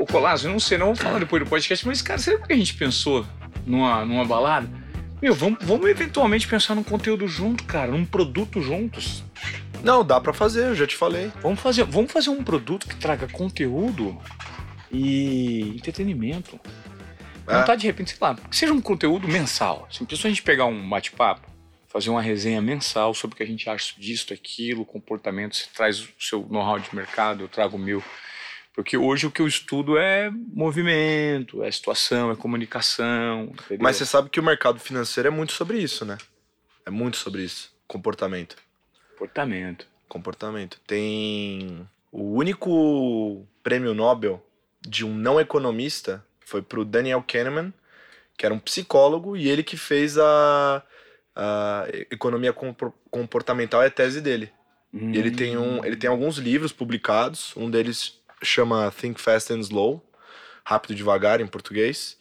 Ô, Colasso, eu não sei, não vou falar depois do podcast, mas, cara, será que a gente pensou numa, numa balada? Meu, vamos, vamos eventualmente pensar num conteúdo junto, cara, num produto juntos. Não, dá pra fazer, eu já te falei. Vamos fazer, vamos fazer um produto que traga conteúdo e entretenimento. É. Não tá de repente, sei lá, que seja um conteúdo mensal. Assim, se a gente pegar um bate-papo, fazer uma resenha mensal sobre o que a gente acha disso, aquilo, comportamento, você traz o seu know-how de mercado, eu trago o meu. Porque hoje o que eu estudo é movimento, é situação, é comunicação. entendeu? Mas você sabe que o mercado financeiro é muito sobre isso, né? É muito sobre isso. Comportamento. comportamento. Comportamento. Tem. O único prêmio Nobel de um não economista foi pro Daniel Kahneman, que era um psicólogo, e ele que fez a, a economia compor- comportamental, é a tese dele. E ele tem, um, ele tem alguns livros publicados, um deles chama Think Fast and Slow, Rápido e Devagar em português,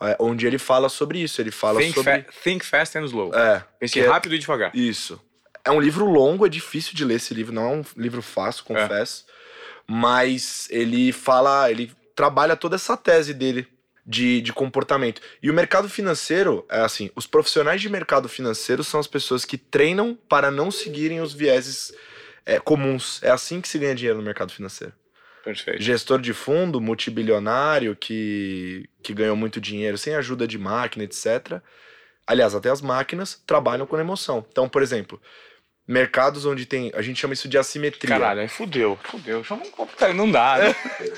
é, onde ele fala sobre isso. Ele fala Think, sobre. fa- think fast and slow. É, Pense é- rápido e devagar. isso. É um livro longo, é difícil de ler esse livro, não é um livro fácil, confesso. Mas ele fala, ele trabalha toda essa tese dele de, de comportamento. E o mercado financeiro, é assim, os profissionais de mercado financeiro são as pessoas que treinam para não seguirem os vieses é, comuns. É assim que se ganha dinheiro no mercado financeiro. Perfeito. Gestor de fundo, multibilionário, que, que ganhou muito dinheiro sem ajuda de máquina, etc. Aliás, até as máquinas trabalham com emoção. Então, por exemplo, mercados onde tem. A gente chama isso de assimetria. Caralho, aí fudeu, fudeu. Cara, não dá, né?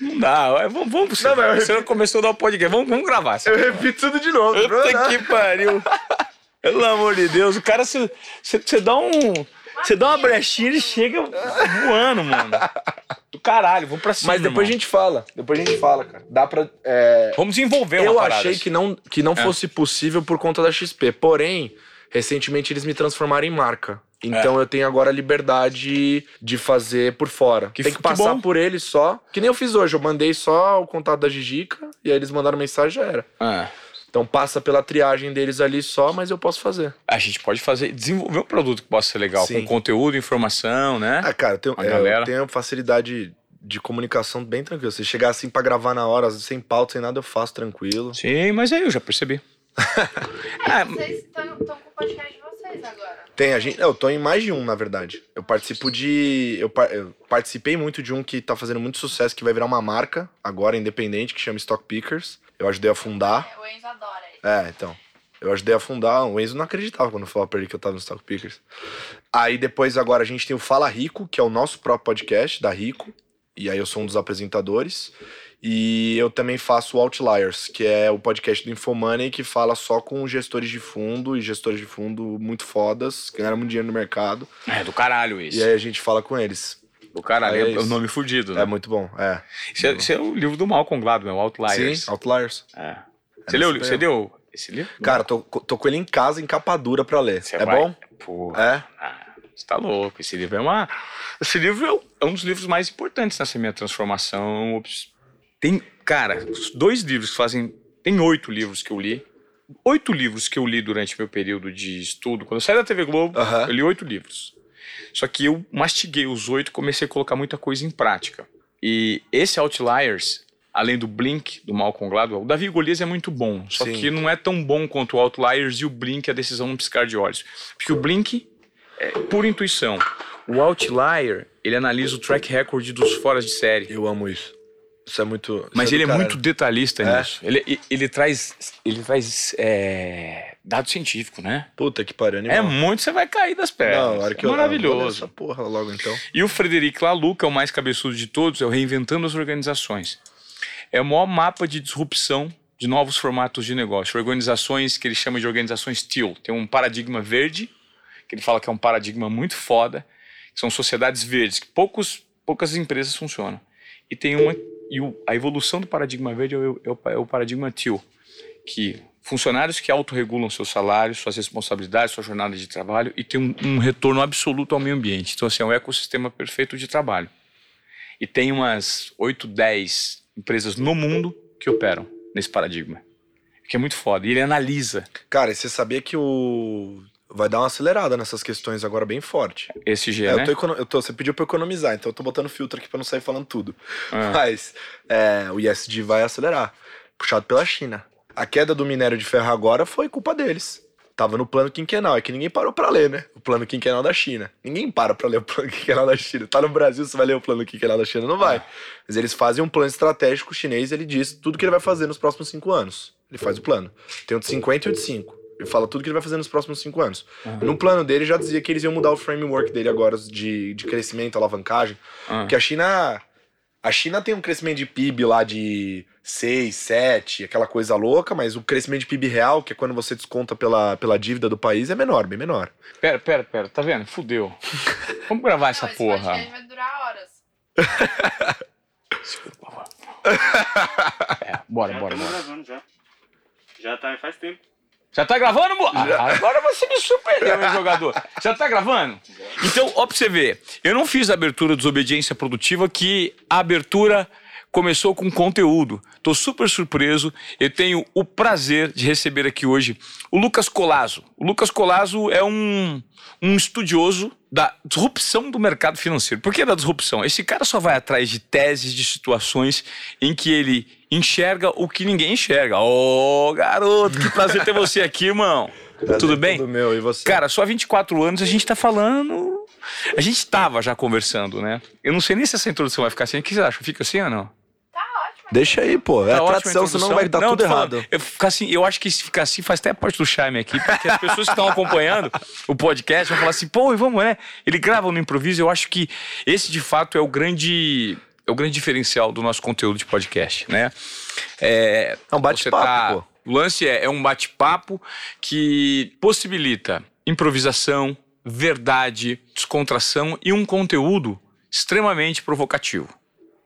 Não dá. Vai, Vamos, vamos. Não, mas você não começou a dar o podcast. Vamos, vamos gravar. Eu repito tudo de novo. Puta que pariu. Pelo amor de Deus, o cara, você dá um. Você dá uma brechinha, ele chega voando, mano. Do caralho, vamos pra cima. Mas depois a irmão. gente fala. Depois a gente fala, cara. Dá pra. é, Vamos desenvolver uma Eu parada achei assim. que não, que não É. fosse possível por conta da XP. Porém, recentemente eles me transformaram em marca. Então eu tenho agora a liberdade de fazer por fora. É. Que Tem que que passar bom. por eles só. Que nem eu fiz hoje. Eu mandei só o contato da Gigica e aí eles mandaram mensagem e já era. Ah, Então passa pela triagem deles ali só, mas eu posso fazer. a gente pode fazer, desenvolver um produto que possa ser legal, Sim. com conteúdo, informação, né? Ah, cara, eu tenho, A é, galera. eu tenho facilidade de comunicação bem tranquila. Se chegar assim pra gravar na hora, sem pauta, sem nada, eu faço tranquilo. Sim, mas aí eu já percebi. Ah, Vocês estão com o podcast de vocês agora. Tem, a gente. Eu tô em mais de um, na verdade. Eu participo de. Eu, eu participei muito de um que tá fazendo muito sucesso, que vai virar uma marca, agora independente, que chama Stock Pickers. Eu ajudei a fundar. É, o Enzo adora isso. É, então. Eu ajudei a fundar. O Enzo não acreditava quando eu falava pra ele que eu tava no Stock Pickers. Aí depois, agora, a gente tem o Fala Rico, que é o nosso próprio podcast, da Rico. E aí eu sou um dos apresentadores. E eu também faço o Outliers, que é o podcast do Infomoney, que fala só com gestores de fundo e gestores de fundo muito fodas, que ganharam muito dinheiro no mercado. é do caralho isso. E aí a gente fala com eles. Do caralho, É é, o nome fudido, né? É muito bom, é. Esse, é, esse é o livro do Malcolm Gladwell, Outliers. Sim, Outliers. É. Você, leu, nesse você deu esse livro? Cara, tô, tô com ele em casa, em capa dura pra ler. Você é vai- bom? Pô, É? ah, você tá louco. Esse livro é uma. Esse livro é um- é um dos livros mais importantes nessa minha transformação. Tem, cara, dois livros que fazem. Tem oito livros que eu li. Oito livros que eu li durante meu período de estudo. Quando eu saí da TV Globo, eu li oito livros. Só que eu mastiguei os oito e comecei a colocar muita coisa em prática. E esse Outliers, além do Blink, do Malcolm Gladwell, o Davi Golias é muito bom. Só Sim. que não é tão bom quanto o Outliers e o Blink, a decisão no piscar de olhos. Porque o Blink é pura intuição. O Outlier, ele analisa o track record dos foras de série. Eu amo isso. Isso é muito. isso Mas do ele é muito detalhista É? nisso. Ele, ele, ele traz, ele traz é, dado científico, né? Puta que pariu, animal. É muito, você vai cair das pernas. Não, a hora que é maravilhoso. Essa porra logo então. E o Frederic que é o mais cabeçudo de todos, é o Reinventando as Organizações. É o maior mapa de disrupção de novos formatos de negócio. Organizações que ele chama de organizações TEAL. Tem um paradigma verde, que ele fala que é um paradigma muito foda, que são sociedades verdes, que poucos, poucas empresas funcionam. E tem uma. E o- a evolução do paradigma verde é o, é o- é o paradigma TEAL, que funcionários que autorregulam seus salários, suas responsabilidades, sua jornada de trabalho e tem um, um retorno absoluto ao meio ambiente. Então, assim, é um ecossistema perfeito de trabalho. E tem umas 8, 10 empresas no mundo que operam nesse paradigma. Que é muito foda. E ele analisa. Cara, e você sabia que o, vai dar uma acelerada nessas questões agora bem forte. Esse G, É, né? eu tô econo- eu tô- você pediu pra eu economizar, então eu tô botando filtro aqui pra não sair falando tudo. Ah. Mas é, o ISD vai acelerar, puxado pela China. A queda do minério de ferro agora foi culpa deles. Tava no plano quinquenal, é que ninguém parou pra ler, né? O plano quinquenal da China. Ninguém para pra ler o plano quinquenal da China. Tá no Brasil, você vai ler o plano quinquenal da China? Não vai. Mas eles fazem um plano estratégico chinês, ele diz tudo que ele vai fazer nos próximos cinco anos. Ele faz o plano. Tem o de 50 e o de 5. Ele fala tudo que ele vai fazer nos próximos cinco anos. No plano dele já dizia que eles iam mudar o framework dele agora de, de crescimento, alavancagem. Ah. Porque a China. A China tem um crescimento de PIB lá de 6, 7, aquela coisa louca, mas o crescimento de PIB real, que é quando você desconta pela, pela dívida do país, é menor, bem menor. Pera, pera, pera, tá vendo? Fudeu. Vamos gravar essa Não, esse porra. podcast vai durar horas. É, bora, Já bora, bora. gravando já. Já tá faz tempo. Já tá gravando? mo- Ah, agora você me surpreendeu, meu jogador. Já tá gravando? Então, ó pra você ver. Eu não fiz a abertura desobediência produtiva, que a abertura começou com conteúdo. Tô super surpreso. Eu tenho o prazer de receber aqui hoje o Lucas Colazo. O Lucas Colazo é um, um estudioso da disrupção do mercado financeiro. Por que da disrupção? Esse cara só vai atrás de teses, de situações em que ele enxerga o que ninguém enxerga. Ô, garoto, que prazer ter você aqui, irmão. Tudo bem? Tudo meu, e você? Cara, só há 24 anos a gente tá falando. A gente tava já conversando, né? Eu não sei nem se essa introdução vai ficar assim. O que você acha? Fica assim ou não? Deixa aí, pô. É Tá a tradição, senão vai dar Não, tudo falando, errado. Eu, ficar assim, eu acho que se ficar assim faz até parte do charme aqui, porque as pessoas que estão acompanhando o podcast vão falar assim, pô, e vamos, né? Ele grava no improviso. Eu acho que esse, de fato, é o grande. É o grande diferencial do nosso conteúdo de podcast, né? É, É um bate-papo, tá- pô. O lance é, é um bate-papo que possibilita improvisação, verdade, descontração e um conteúdo extremamente provocativo.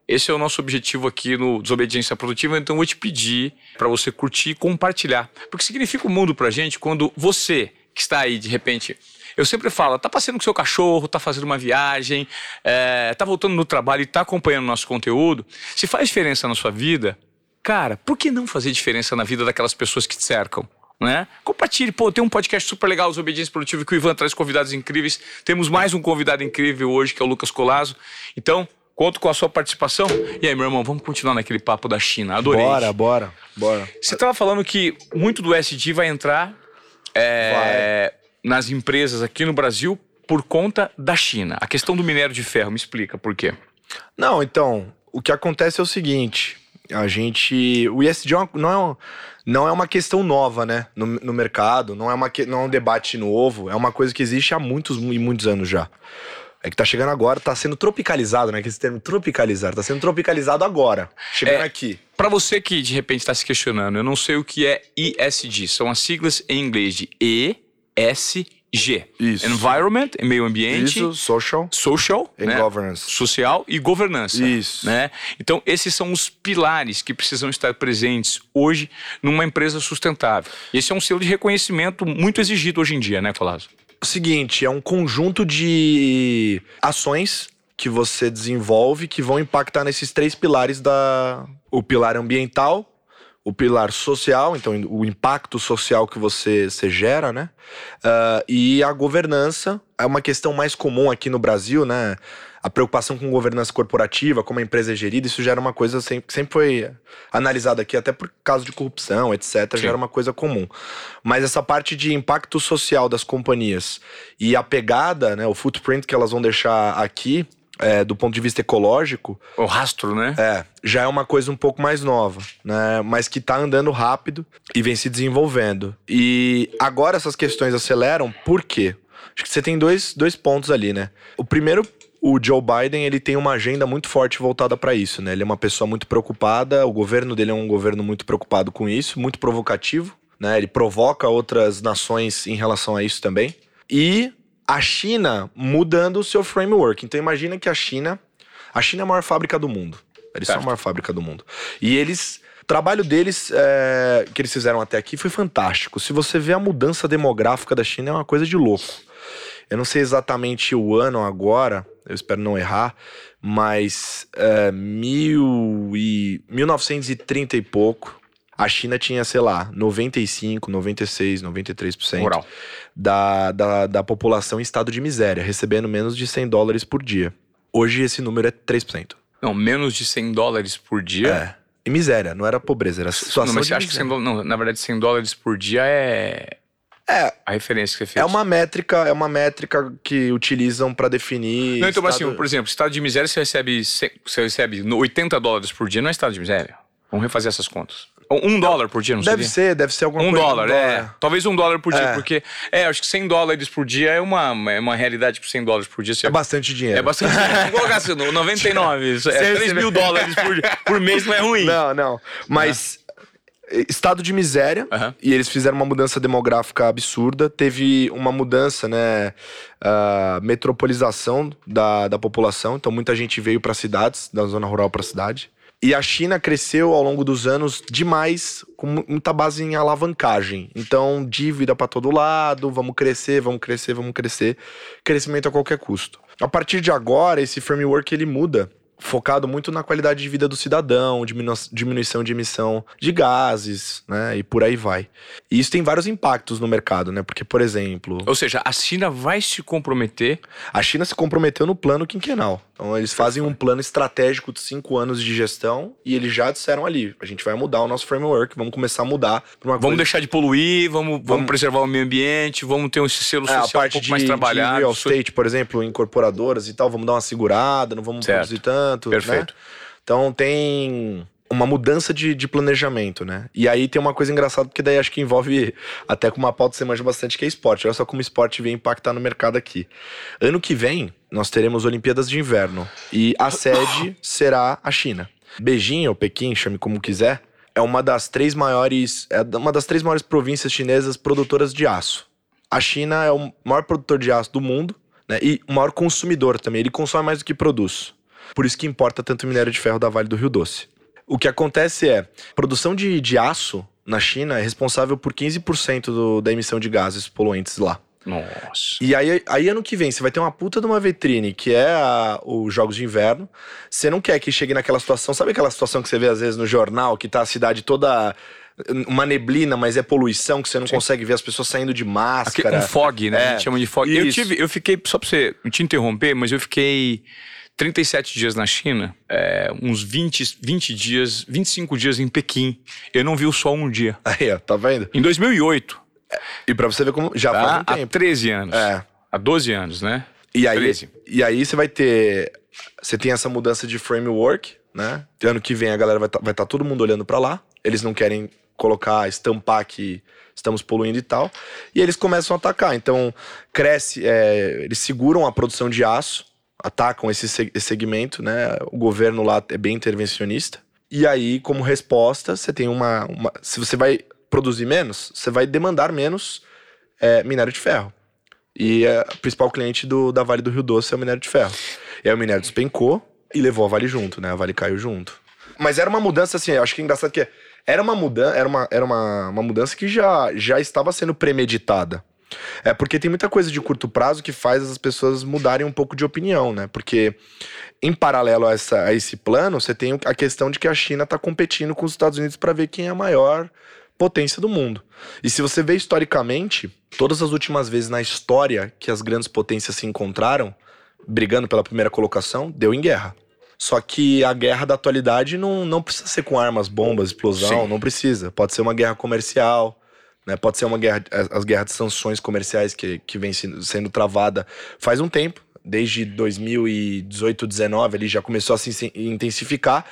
Esse é o nosso objetivo aqui no Desobediência Produtiva, então eu vou te pedir para você curtir e compartilhar. Porque significa o mundo pra gente quando você, que está aí de repente, eu sempre falo, tá passeando com seu cachorro, tá fazendo uma viagem, é, tá voltando no trabalho e tá acompanhando nosso conteúdo, se faz diferença na sua vida, cara, por que não fazer diferença na vida daquelas pessoas que te cercam? Né? Compartilhe, pô, tem um podcast super legal, Desobediência Produtiva, que o Ivan traz convidados incríveis. Temos mais um convidado incrível hoje, que é o Lucas Colazo. Então, conto com a sua participação. E aí, meu irmão, vamos continuar naquele papo da China. Adorei. Bora, bora, bora. Você estava falando que muito do SD vai entrar é, nas empresas aqui no Brasil por conta da China. A questão do minério de ferro, me explica por quê. Não, então, o que acontece é o seguinte: a gente. O ISD é não, é uma, não é uma questão nova, né? No, no mercado, não é, uma, não é um debate novo, é uma coisa que existe há muitos e muitos anos já. É que tá chegando agora, tá sendo tropicalizado, né? Que esse termo tropicalizar, tá sendo tropicalizado agora. Chegando É. aqui. Para você que de repente está se questionando, eu não sei o que é ISD. São as siglas em inglês de ESG. Isso. Environment, meio ambiente. Isso, social Social, and né? governance. social e governança. Isso. Né? Então, esses são os pilares que precisam estar presentes hoje numa empresa sustentável. Esse é um selo de reconhecimento muito exigido hoje em dia, né, Colasso? O seguinte, é um conjunto de ações que você desenvolve que vão impactar nesses três pilares da o pilar ambiental, o pilar social, então o impacto social que você, você gera, né? Ah, e a governança é uma questão mais comum aqui no Brasil, né? A preocupação com governança corporativa, como a empresa é gerida, isso já era uma coisa sempre, sempre foi analisada aqui, até por causa de corrupção, etc. Sim. Já era uma coisa comum. Mas essa parte de impacto social das companhias e a pegada, né, o footprint que elas vão deixar aqui, é, do ponto de vista ecológico, O rastro, né? é, já é uma coisa um pouco mais nova, né? Mas que tá andando rápido e vem se desenvolvendo. E agora essas questões aceleram, por quê? Acho que você tem dois, dois pontos ali, né? O primeiro, o Joe Biden, ele tem uma agenda muito forte voltada para isso, né? Ele é uma pessoa muito preocupada, o governo dele é um governo muito preocupado com isso, muito provocativo, né? Ele provoca outras nações em relação a isso também. E a China mudando o seu framework. Então imagina que a China, a China é a maior fábrica do mundo. Eles são Certo. a maior fábrica do mundo. E eles, o trabalho deles é, que eles fizeram até aqui foi fantástico. Se você vê a mudança demográfica da China é uma coisa de louco. Eu não sei exatamente o ano agora, eu espero não errar, mas é, mil e, 1930 e pouco, A China tinha, sei lá, 95, 96, 93% Moral. da, da, da população em estado de miséria, recebendo menos de 100 dólares por dia. Hoje esse número é 3%. Não, menos de 100 dólares por dia. É. E miséria, não era pobreza, era situação Não, mas você acha que 100 miséria. dólares. Não, na verdade, 100 dólares por dia é. É, A referência que você fez. é uma métrica, é uma métrica que utilizam pra definir. Não, então, mas estado- assim, por exemplo, estado de miséria você recebe, você recebe no 80 dólares por dia, não é estado de miséria. Vamos refazer essas contas. Um dólar por dia, não Deve seria? ser, deve ser alguma Um coisa. dólar, é. Talvez um dólar por dia, É. porque. É, acho que 100 dólares por dia é uma, é uma realidade que 100 dólares por dia você É bastante dinheiro. É bastante. Vamos colocar assim, no 99. isso É Você 3 recebe- mil dólares por, por mês não é ruim. Não, não. Mas estado de miséria Aham. e eles fizeram uma mudança demográfica absurda. Teve uma mudança, né, ah, metropolização da, da população. Então muita gente veio para cidades, da zona rural para cidade. E a China cresceu ao longo dos anos demais, com mu- muita base em alavancagem. Então, dívida para todo lado, vamos crescer, vamos crescer, vamos crescer. Crescimento a qualquer custo. A partir de agora, esse framework ele muda, focado muito na qualidade de vida do cidadão, diminu- diminuição de emissão de gases, né? E por aí vai. E isso tem vários impactos no mercado, né? Porque, por exemplo, Ou seja, a China vai se comprometer. a China se comprometeu no plano quinquenal. Então, eles fazem um plano estratégico de cinco anos de gestão e eles já disseram ali: a gente vai mudar o nosso framework, vamos começar a mudar Vamos coisa. deixar de poluir, vamos, vamos, Vamos- preservar o meio ambiente, vamos ter um selo É, social a parte um pouco de, mais de trabalhado. real Isso- estate, por exemplo, incorporadoras e tal, vamos dar uma segurada, não vamos Certo. produzir tanto. Perfeito. né? Então tem uma mudança de, de planejamento, né? E aí tem uma coisa engraçada, porque daí acho que envolve até com uma pauta que você manja bastante, que é esporte. Olha só como o esporte vem impactar no mercado aqui. Ano que vem, nós teremos Olimpíadas de Inverno. E a sede será a China. Beijing ou Pequim, chame como quiser, é uma das três maiores, é uma das três maiores províncias chinesas produtoras de aço. A China é o maior produtor de aço do mundo, né? E o maior consumidor também. Ele consome mais do que produz. Por isso que importa tanto minério de ferro da Vale do Rio Doce. O que acontece é, produção de, de aço na China é responsável por 15% do, da emissão de gases poluentes lá. Nossa. E aí, aí ano que vem você vai ter uma puta de uma vitrine que é a- os Jogos de Inverno. Você não quer que chegue naquela situação, sabe aquela situação que você vê às vezes no jornal, que tá a cidade toda uma neblina, mas é poluição, que você não Sim. consegue ver as pessoas saindo de Aqui, máscara. um fog, né? É, a gente chama de fog. Eu isso. tive, eu fiquei, só pra você te interromper, mas eu fiquei 37 dias na China, é, uns 20, 20 dias, 25 dias em Pequim. Eu não vi o sol um dia. Aí, ó, tá vendo? Em 2008, E pra você ver como já tá? faz um há tempo. 13 anos. É. Há 12 anos, né? E aí, 13. e aí você vai ter. Você tem essa mudança de framework, né? Ano que vem a galera vai estar vai tá todo mundo olhando pra lá. Eles não querem colocar, estampar que estamos poluindo e tal. E eles começam a atacar. Então, cresce. é, eles seguram a produção de aço, atacam esse, se- esse segmento, né? O governo lá é bem intervencionista. E aí, como resposta, você tem uma. uma se você vai produzir menos, você vai demandar menos é, minério de ferro. E é, o principal cliente do, da Vale do Rio Doce é o minério de ferro. E aí o minério despencou e levou a Vale junto, né? A Vale caiu junto. Mas era uma mudança, assim, eu acho que é engraçado que era uma mudança, era uma, era uma, uma mudança que já, já estava sendo premeditada. É porque tem muita coisa de curto prazo que faz as pessoas mudarem um pouco de opinião, né? Porque em paralelo a, essa, a esse plano, você tem a questão de que a China está competindo com os Estados Unidos para ver quem é a maior potência do mundo. E se você vê historicamente, todas as últimas vezes na história que as grandes potências se encontraram, brigando pela primeira colocação, deu em guerra. Só que a guerra da atualidade não, não precisa ser com armas, bombas, explosão, Sim. não precisa. Pode ser uma guerra comercial, né? Pode ser uma guerra, as, as guerras de sanções comerciais que, que vem sendo, sendo travada faz um tempo. Desde 2018, 19, ele já começou a se intensificar.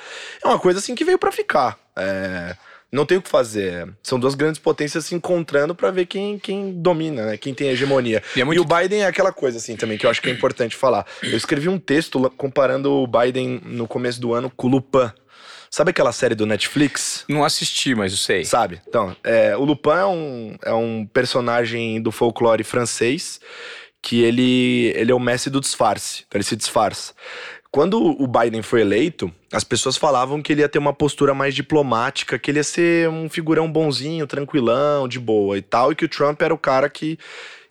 É uma coisa assim que veio pra ficar. É, não tem o que fazer. São duas grandes potências se encontrando pra ver quem, quem domina, né? Quem tem hegemonia. E é muito- E o Biden é aquela coisa assim também que eu acho que é importante falar. Eu escrevi um texto comparando o Biden no começo do ano com o Lupin. Sabe aquela série do Netflix? Não assisti, mas eu sei. Sabe? Então, é, o Lupin é um, é um personagem do folclore francês que ele, ele é o mestre do disfarce. Então ele se disfarça. Quando o Biden foi eleito, as pessoas falavam que ele ia ter uma postura mais diplomática, que ele ia ser um figurão bonzinho, tranquilão, de boa e tal, e que o Trump era o cara que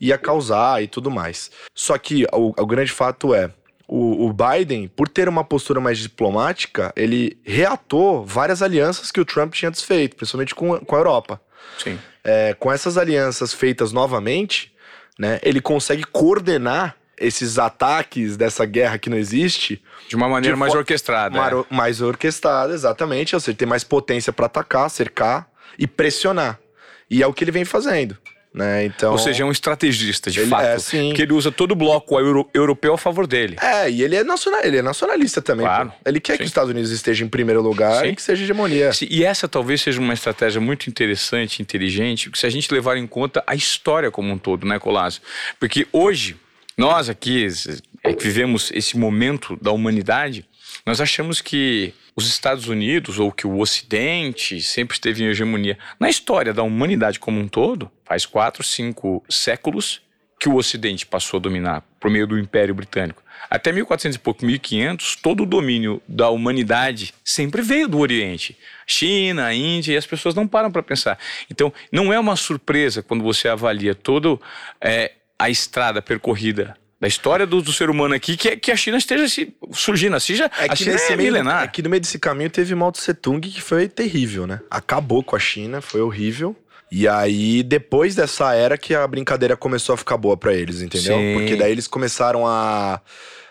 ia causar e tudo mais. Só que o, o grande fato é, o, o Biden, por ter uma postura mais diplomática, ele reatou várias alianças que o Trump tinha desfeito, principalmente com, com a Europa. Sim. É, com essas alianças feitas novamente, né, ele consegue coordenar esses ataques dessa guerra que não existe De uma maneira De mais orquestrada. é. mais orquestrada, exatamente. Ou seja, tem mais potência para atacar, cercar e pressionar. E é o que ele vem fazendo, né? Então, Ou seja, é um estrategista, de Ele- fato. é, sim. Porque ele usa todo o bloco euro- europeu a favor dele. É, e ele é, nacional, ele é nacionalista também. Claro, pô. Ele quer que sim. os Estados Unidos estejam em primeiro lugar Sim. e que seja hegemonia. E essa talvez seja uma estratégia muito interessante, inteligente, se a gente levar em conta a história como um todo, né, Colásio? Porque hoje, nós aqui, é, que vivemos esse momento da humanidade, nós achamos que os Estados Unidos ou que o Ocidente sempre esteve em hegemonia. Na história da humanidade como um todo, faz quatro, cinco séculos que o Ocidente passou a dominar por meio do Império Britânico. Até 1400 e pouco, 1500, todo o domínio da humanidade sempre veio do Oriente. China, Índia, e as pessoas não param para pensar. Então, não é uma surpresa quando você avalia toda é, a estrada percorrida da história do, do ser humano aqui, que, é- que a China esteja se, surgindo. Assim, já, É a que, China é meio, milenar. é que no meio desse caminho teve Mao Tse Tung, que foi terrível, né? Acabou com a China, foi horrível. E aí, depois dessa era que a brincadeira começou a ficar boa pra eles, entendeu? Sim. Porque daí eles começaram a,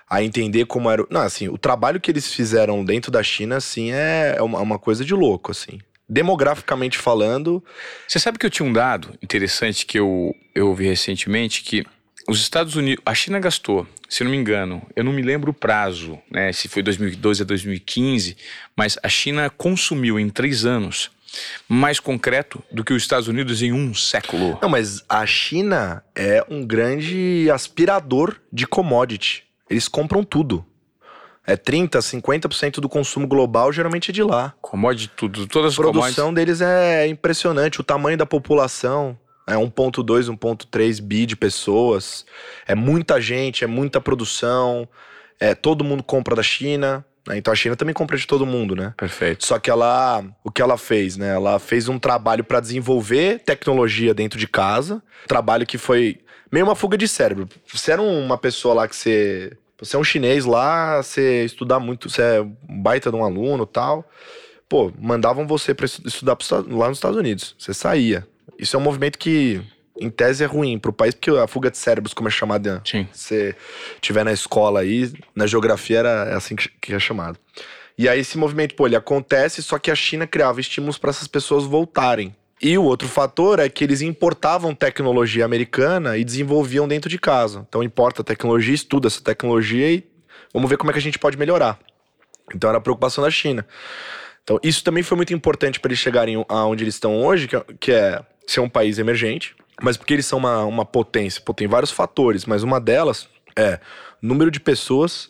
a entender como era. Não, assim, o trabalho que eles fizeram dentro da China, assim, é, é uma, uma coisa de louco, assim. Demograficamente falando, Você sabe que eu tinha um dado interessante que eu, eu ouvi recentemente que os Estados Unidos, a China gastou, se não me engano, eu não me lembro o prazo, né, se foi 2012 a 2015, mas a China consumiu em três anos mais concreto do que os Estados Unidos em um século. Não, mas a China é um grande aspirador de commodity. Eles compram tudo. É 30, 50% do consumo global geralmente é de lá. Commodity tudo, todas as A produção deles é impressionante. O tamanho da população é 1,2, 1,3 bi de pessoas. É muita gente, é muita produção. É, todo mundo compra da China. né? Então a China também compra de todo mundo, né? Perfeito. Só que ela, o que ela fez, né? Ela fez um trabalho para desenvolver tecnologia dentro de casa. Trabalho que foi meio uma fuga de cérebro. Você era uma pessoa lá que você, você é um chinês lá, você estudar muito, você é um baita de um aluno, tal. Pô, mandavam você para estudar lá nos Estados Unidos. Você saía. Isso é um movimento que em tese é ruim pro país, porque a fuga de cérebros, como é chamada Sim. você tiver na escola aí, na geografia era assim que é chamado. E aí esse movimento, pô, ele acontece, só que a China criava estímulos para essas pessoas voltarem. E o outro fator é que eles importavam tecnologia americana e desenvolviam dentro de casa. Então importa a tecnologia, estuda essa tecnologia e vamos ver como é que a gente pode melhorar. Então era a preocupação da China. Então isso também foi muito importante para eles chegarem aonde eles estão hoje, que é- que é ser um país emergente, mas porque eles são uma, uma potência. Pô, tem vários fatores, mas uma delas é número de pessoas,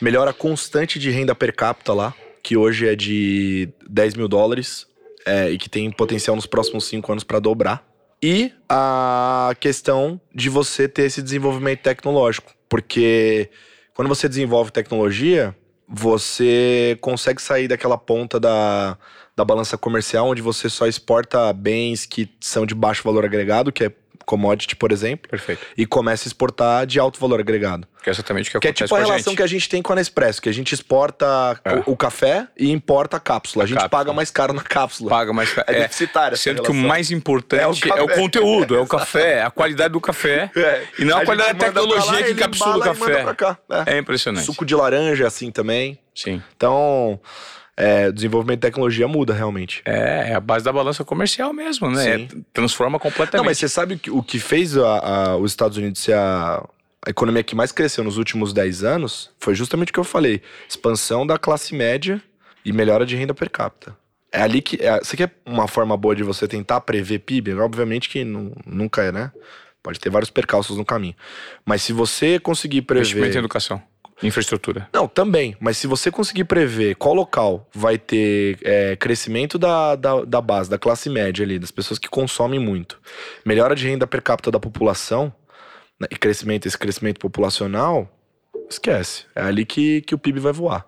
melhora constante de renda per capita lá, que hoje é de 10 mil dólares é, e que tem potencial nos próximos cinco anos para dobrar. E a questão de você ter esse desenvolvimento tecnológico, porque quando você desenvolve tecnologia, você consegue sair daquela ponta da, da balança comercial, onde você só exporta bens que são de baixo valor agregado, que é commodity, por exemplo, Perfeito. e começa a exportar de alto valor agregado. Que é exatamente o que Que é acontece tipo a a relação gente. que a gente tem com a Nespresso, que a gente exporta É. o, o café e importa a cápsula. A, gente cápsula. paga mais caro na cápsula. Paga mais... É, É, deficitária Sendo que o mais importante é o, café. conteúdo, é o café, é a qualidade do café. É. E não a, gente qualidade da tecnologia lá, que encapsula o café. É. É impressionante. Suco de laranja é assim também. Sim. Então, é, desenvolvimento de tecnologia muda realmente. É, é a base da balança comercial mesmo, né? É, transforma completamente. Não, mas você sabe que o que fez a- a- os Estados Unidos ser a, a economia que mais cresceu nos últimos 10 anos foi justamente o que eu falei: expansão da classe média e melhora de renda per capita. É ali que. É, você quer uma forma boa de você tentar prever PIB? Obviamente que nu- nunca é, né? Pode ter vários percalços no caminho. Mas se você conseguir Investimento em prever. educação, infraestrutura. Não, também. Mas se você conseguir prever qual local vai ter é, crescimento da, da, da base, da classe média ali, das pessoas que consomem muito, melhora de renda per capita da população, né, e crescimento, esse crescimento populacional, esquece. É ali que, que o PIB vai voar.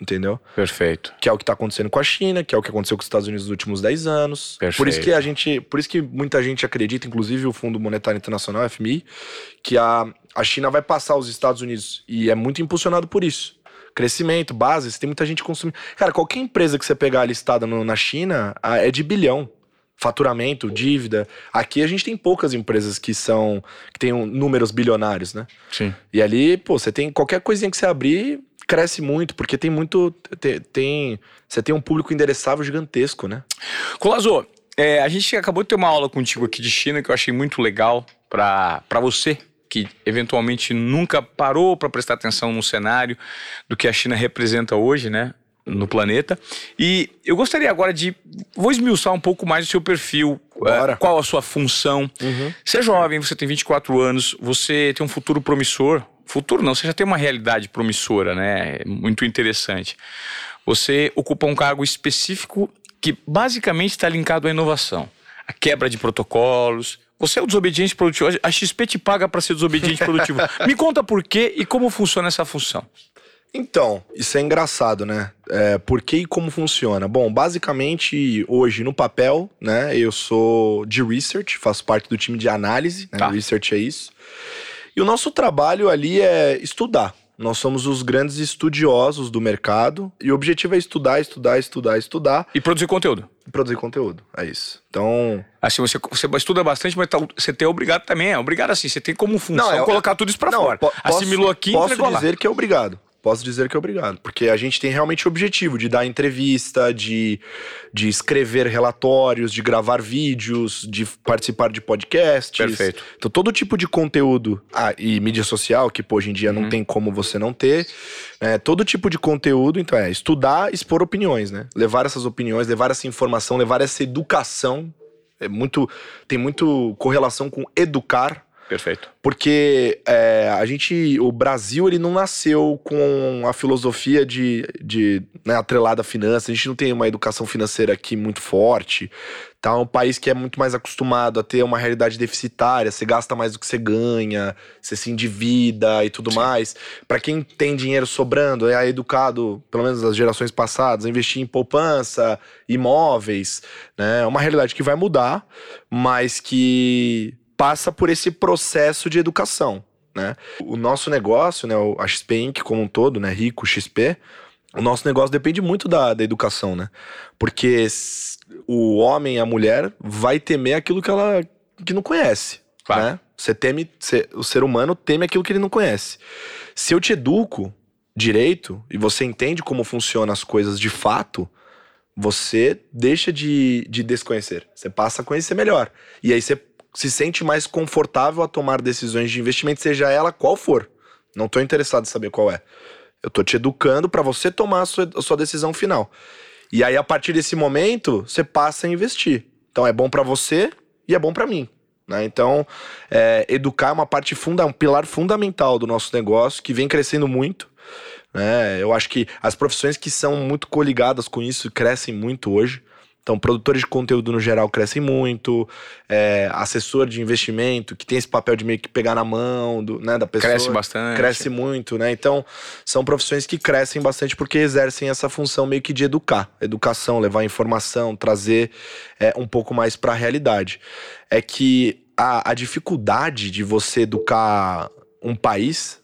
entendeu? Perfeito. Que é o que tá acontecendo com a China, que é o que aconteceu com os Estados Unidos nos últimos 10 anos. Por isso Perfeito. que a gente, por isso que muita gente acredita, inclusive o Fundo Monetário Internacional, FMI, que a, a China vai passar os Estados Unidos e é muito impulsionado por isso. Crescimento, bases, tem muita gente consumindo. Cara, qualquer empresa que você pegar listada no- na China é de bilhão. Faturamento, dívida. Aqui a gente tem poucas empresas que são. que tem um- números bilionários, né? Sim. E ali, pô, você tem qualquer coisinha que você abrir, cresce muito, porque tem muito. Tem, tem- você tem um público endereçável gigantesco, né? Colazo, é, a gente acabou de ter uma aula contigo aqui de China que eu achei muito legal para você que eventualmente nunca parou para prestar atenção no cenário do que a China representa hoje, né? No planeta. E eu gostaria agora de. Vou esmiuçar um pouco mais o seu perfil. Bora. é, qual a sua função. Você é jovem, você tem 24 anos, você tem um futuro promissor. Futuro não, você já tem uma realidade promissora, né? Muito interessante. Você ocupa um cargo específico que basicamente está linkado à inovação, a quebra de protocolos. Você é o desobediente produtivo. A XP te paga para ser desobediente produtivo. Me conta por quê e como funciona essa função. Então, isso é engraçado, né? É, por que e como funciona? Bom, basicamente, hoje no papel, né? Eu sou de research, faço parte do time de análise, né? Tá. Research é isso. E o nosso trabalho ali é estudar. Nós somos os grandes estudiosos do mercado e o objetivo é estudar, estudar, estudar, estudar E produzir conteúdo. e produzir conteúdo. É isso. Então, Assim, você, você estuda bastante, mas tá- você tem obrigado também. É obrigado assim, você tem como função Não, é- colocar tudo isso para fora. po- posso- Assimilou aqui e Posso entregou lá. dizer que é obrigado. Posso dizer que é obrigado. Porque a gente tem realmente o objetivo de dar entrevista, de, de escrever relatórios, de gravar vídeos, de participar de podcasts. Perfeito. Então, todo tipo de conteúdo. Ah, e mídia social, que pô, hoje em dia Uhum. não tem como você não ter. né? todo tipo de conteúdo, então é estudar, expor opiniões, né? Levar essas opiniões, levar essa informação, levar essa educação. É muito. Tem muito correlação com educar. Perfeito. Porque é, a gente, o Brasil, ele não nasceu com a filosofia de, de né, atrelada à finança. A gente não tem uma educação financeira aqui muito forte. Tá É um país que é muito mais acostumado a ter uma realidade deficitária. Você gasta mais do que você ganha, você se endivida e tudo mais. Para quem tem dinheiro sobrando, é educado, pelo menos as gerações passadas, a investir em poupança, imóveis. Né? É uma realidade que vai mudar, mas que passa por esse processo de educação, né? O nosso negócio, né, o- a XP Inc. como um todo, né, Rico XP, o nosso negócio depende muito da, da educação, né? Porque o homem e a mulher vai temer aquilo que ela que não conhece, Claro. né? Você teme, você- o ser humano teme aquilo que ele não conhece. Se eu te educo direito e você entende como funcionam as coisas de fato, você deixa de, de desconhecer. Você passa a conhecer melhor. E aí você se sente mais confortável a tomar decisões de investimento, seja ela qual for. Não tô interessado em saber qual é. Eu tô te educando para você tomar a sua, a sua decisão final. E aí, a partir desse momento, você passa a investir. Então, é bom para você e é bom para mim. Né? Então, é, educar é uma parte funda, um pilar fundamental do nosso negócio que vem crescendo muito. né? Eu acho que as profissões que são muito coligadas com isso crescem muito hoje. Então, produtores de conteúdo no geral crescem muito, é, assessor de investimento, que tem esse papel de meio que pegar na mão do, né, da pessoa. Cresce bastante. Cresce muito, né? Então, são profissões que crescem bastante porque exercem essa função meio que de educar. Educação, levar informação, trazer é, um pouco mais para a realidade. É que a, a dificuldade de você educar um país,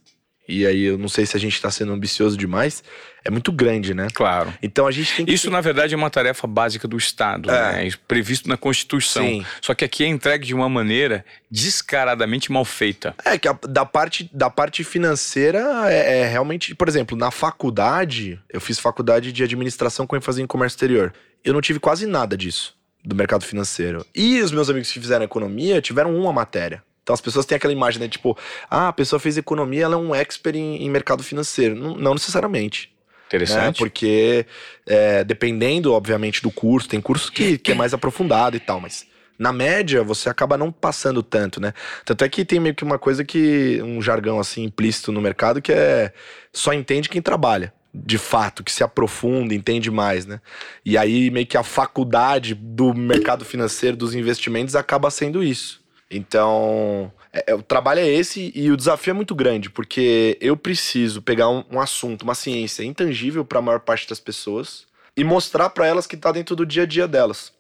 e aí eu não sei se a gente está sendo ambicioso demais, é muito grande, né? Claro. Então a gente tem que. Isso, na verdade, é uma tarefa básica do Estado, É. né? Isso previsto na Constituição. Sim. Só que aqui é entregue de uma maneira descaradamente mal feita. É, que a- da, parte, da parte financeira é, é realmente. Por exemplo, na faculdade, eu fiz faculdade de administração com ênfase em comércio exterior. Eu não tive quase nada disso, do mercado financeiro. E os meus amigos que fizeram economia tiveram uma matéria. Então as pessoas têm aquela imagem, né? Tipo, ah, a pessoa fez economia, ela é um expert em, em mercado financeiro. Não, não necessariamente. Né? Interessante. Porque é, dependendo, obviamente, do curso, tem curso que, que é mais aprofundado e tal, mas na média você acaba não passando tanto, né? Tanto é que tem meio que uma coisa que, um jargão assim implícito no mercado que é só entende quem trabalha. De fato, que se aprofunda, entende mais, né? E aí meio que a faculdade do mercado financeiro, dos investimentos, acaba sendo isso. Então, É, é, o trabalho é esse e o desafio é muito grande, porque eu preciso pegar um, um assunto, uma ciência intangível para a maior parte das pessoas e mostrar para elas que tá dentro do dia a dia delas.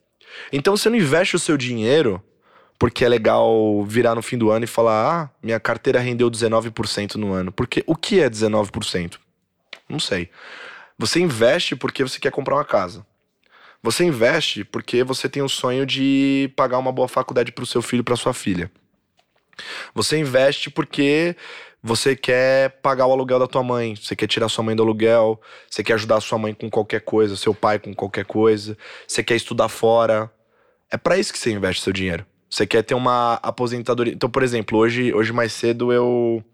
Então você não investe o seu dinheiro porque é legal virar no fim do ano e falar: "Ah, minha carteira rendeu 19% no ano". Porque o que é 19%? Não sei. Você investe porque você quer comprar uma casa. Você investe porque você tem o sonho de pagar uma boa faculdade para o seu filho, para sua filha. Você investe porque você quer pagar o aluguel da tua mãe, você quer tirar sua mãe do aluguel, você quer ajudar sua mãe com qualquer coisa, seu pai com qualquer coisa, você quer estudar fora. É para isso que você investe seu dinheiro. Você quer ter uma aposentadoria. Então, por exemplo, hoje, hoje mais cedo eu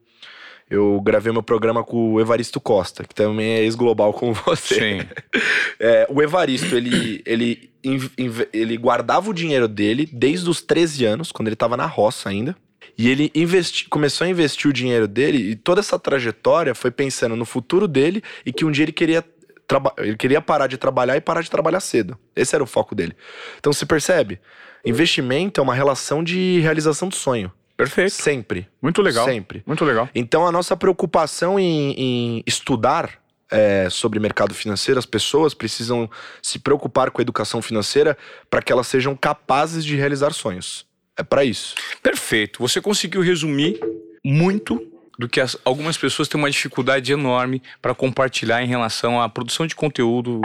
eu gravei meu programa com o Evaristo Costa, que também é ex-global como você. Sim. É, o Evaristo, ele, ele, ele guardava o dinheiro dele desde os 13 anos, quando ele estava na roça ainda. E ele investi, começou a investir o dinheiro dele e toda essa trajetória foi pensando no futuro dele e que um dia ele queria ele queria parar de trabalhar e parar de trabalhar cedo. Esse era o foco dele. Então você percebe? Investimento é uma relação de realização do sonho. Perfeito. Sempre. Muito legal. Sempre. Muito legal. Então a nossa preocupação em, em estudar é, sobre mercado financeiro, as pessoas precisam se preocupar com a educação financeira para que elas sejam capazes de realizar sonhos. É para isso. Perfeito. Você conseguiu resumir muito do que as, algumas pessoas têm uma dificuldade enorme para compartilhar em relação à produção de conteúdo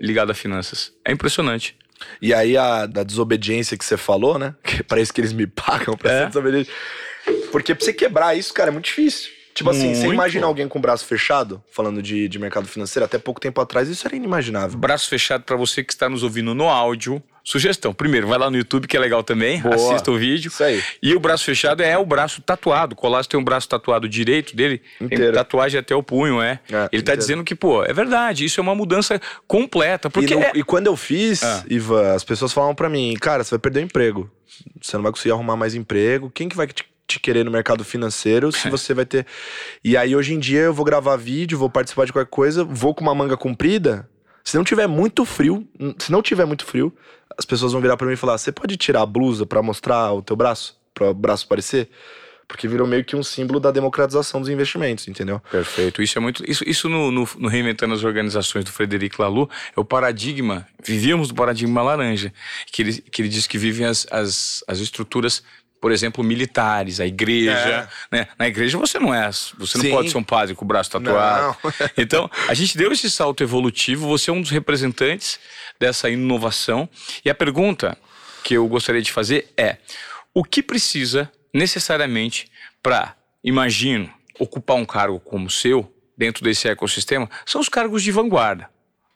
ligado a finanças. É impressionante. E aí a da desobediência que você falou, né? Que parece que eles me pagam pra É. ser desobediente. Porque pra você quebrar isso, cara, é muito difícil. Tipo assim, você Muito. imagina alguém com o braço fechado, falando de, de mercado financeiro, até pouco tempo atrás, isso era inimaginável. Braço fechado para você que está nos ouvindo no áudio. Sugestão. Primeiro, vai lá no YouTube, que é legal também. Boa. Assista o vídeo. Isso aí. E o braço fechado é o braço tatuado. O Colasso tem um braço tatuado direito dele. Tem Inteiro. tatuagem até o punho, é. É, Ele tá inteiro. dizendo que, pô, é verdade. Isso é uma mudança completa. Porque e, no- é- e quando eu fiz, Ah. Ivan, as pessoas falavam pra mim, cara, você vai perder o emprego. Você não vai conseguir arrumar mais emprego. Quem que vai te, te querer no mercado financeiro se você vai ter. E aí, hoje em dia, eu vou gravar vídeo, vou participar de qualquer coisa, vou com uma manga comprida. Se não tiver muito frio, se não tiver muito frio, as pessoas vão virar pra mim e falar: você pode tirar a blusa pra mostrar o teu braço? Pra o braço aparecer? Porque virou meio que um símbolo da democratização dos investimentos, entendeu? Perfeito. Isso é muito. Isso, isso no, no, no Reinventando as Organizações do Frederico Laloux é o paradigma. Vivíamos do paradigma laranja. Que ele, que ele diz que vivem as, as, as estruturas, por exemplo, militares, a igreja. Né? Na igreja você não é. Você não Sim. pode ser um padre com o braço tatuado. Então, a gente deu esse salto evolutivo, você é um dos representantes dessa inovação. E a pergunta que eu gostaria de fazer é: o que precisa necessariamente para, imagino, ocupar um cargo como o seu, dentro desse ecossistema, são os cargos de vanguarda.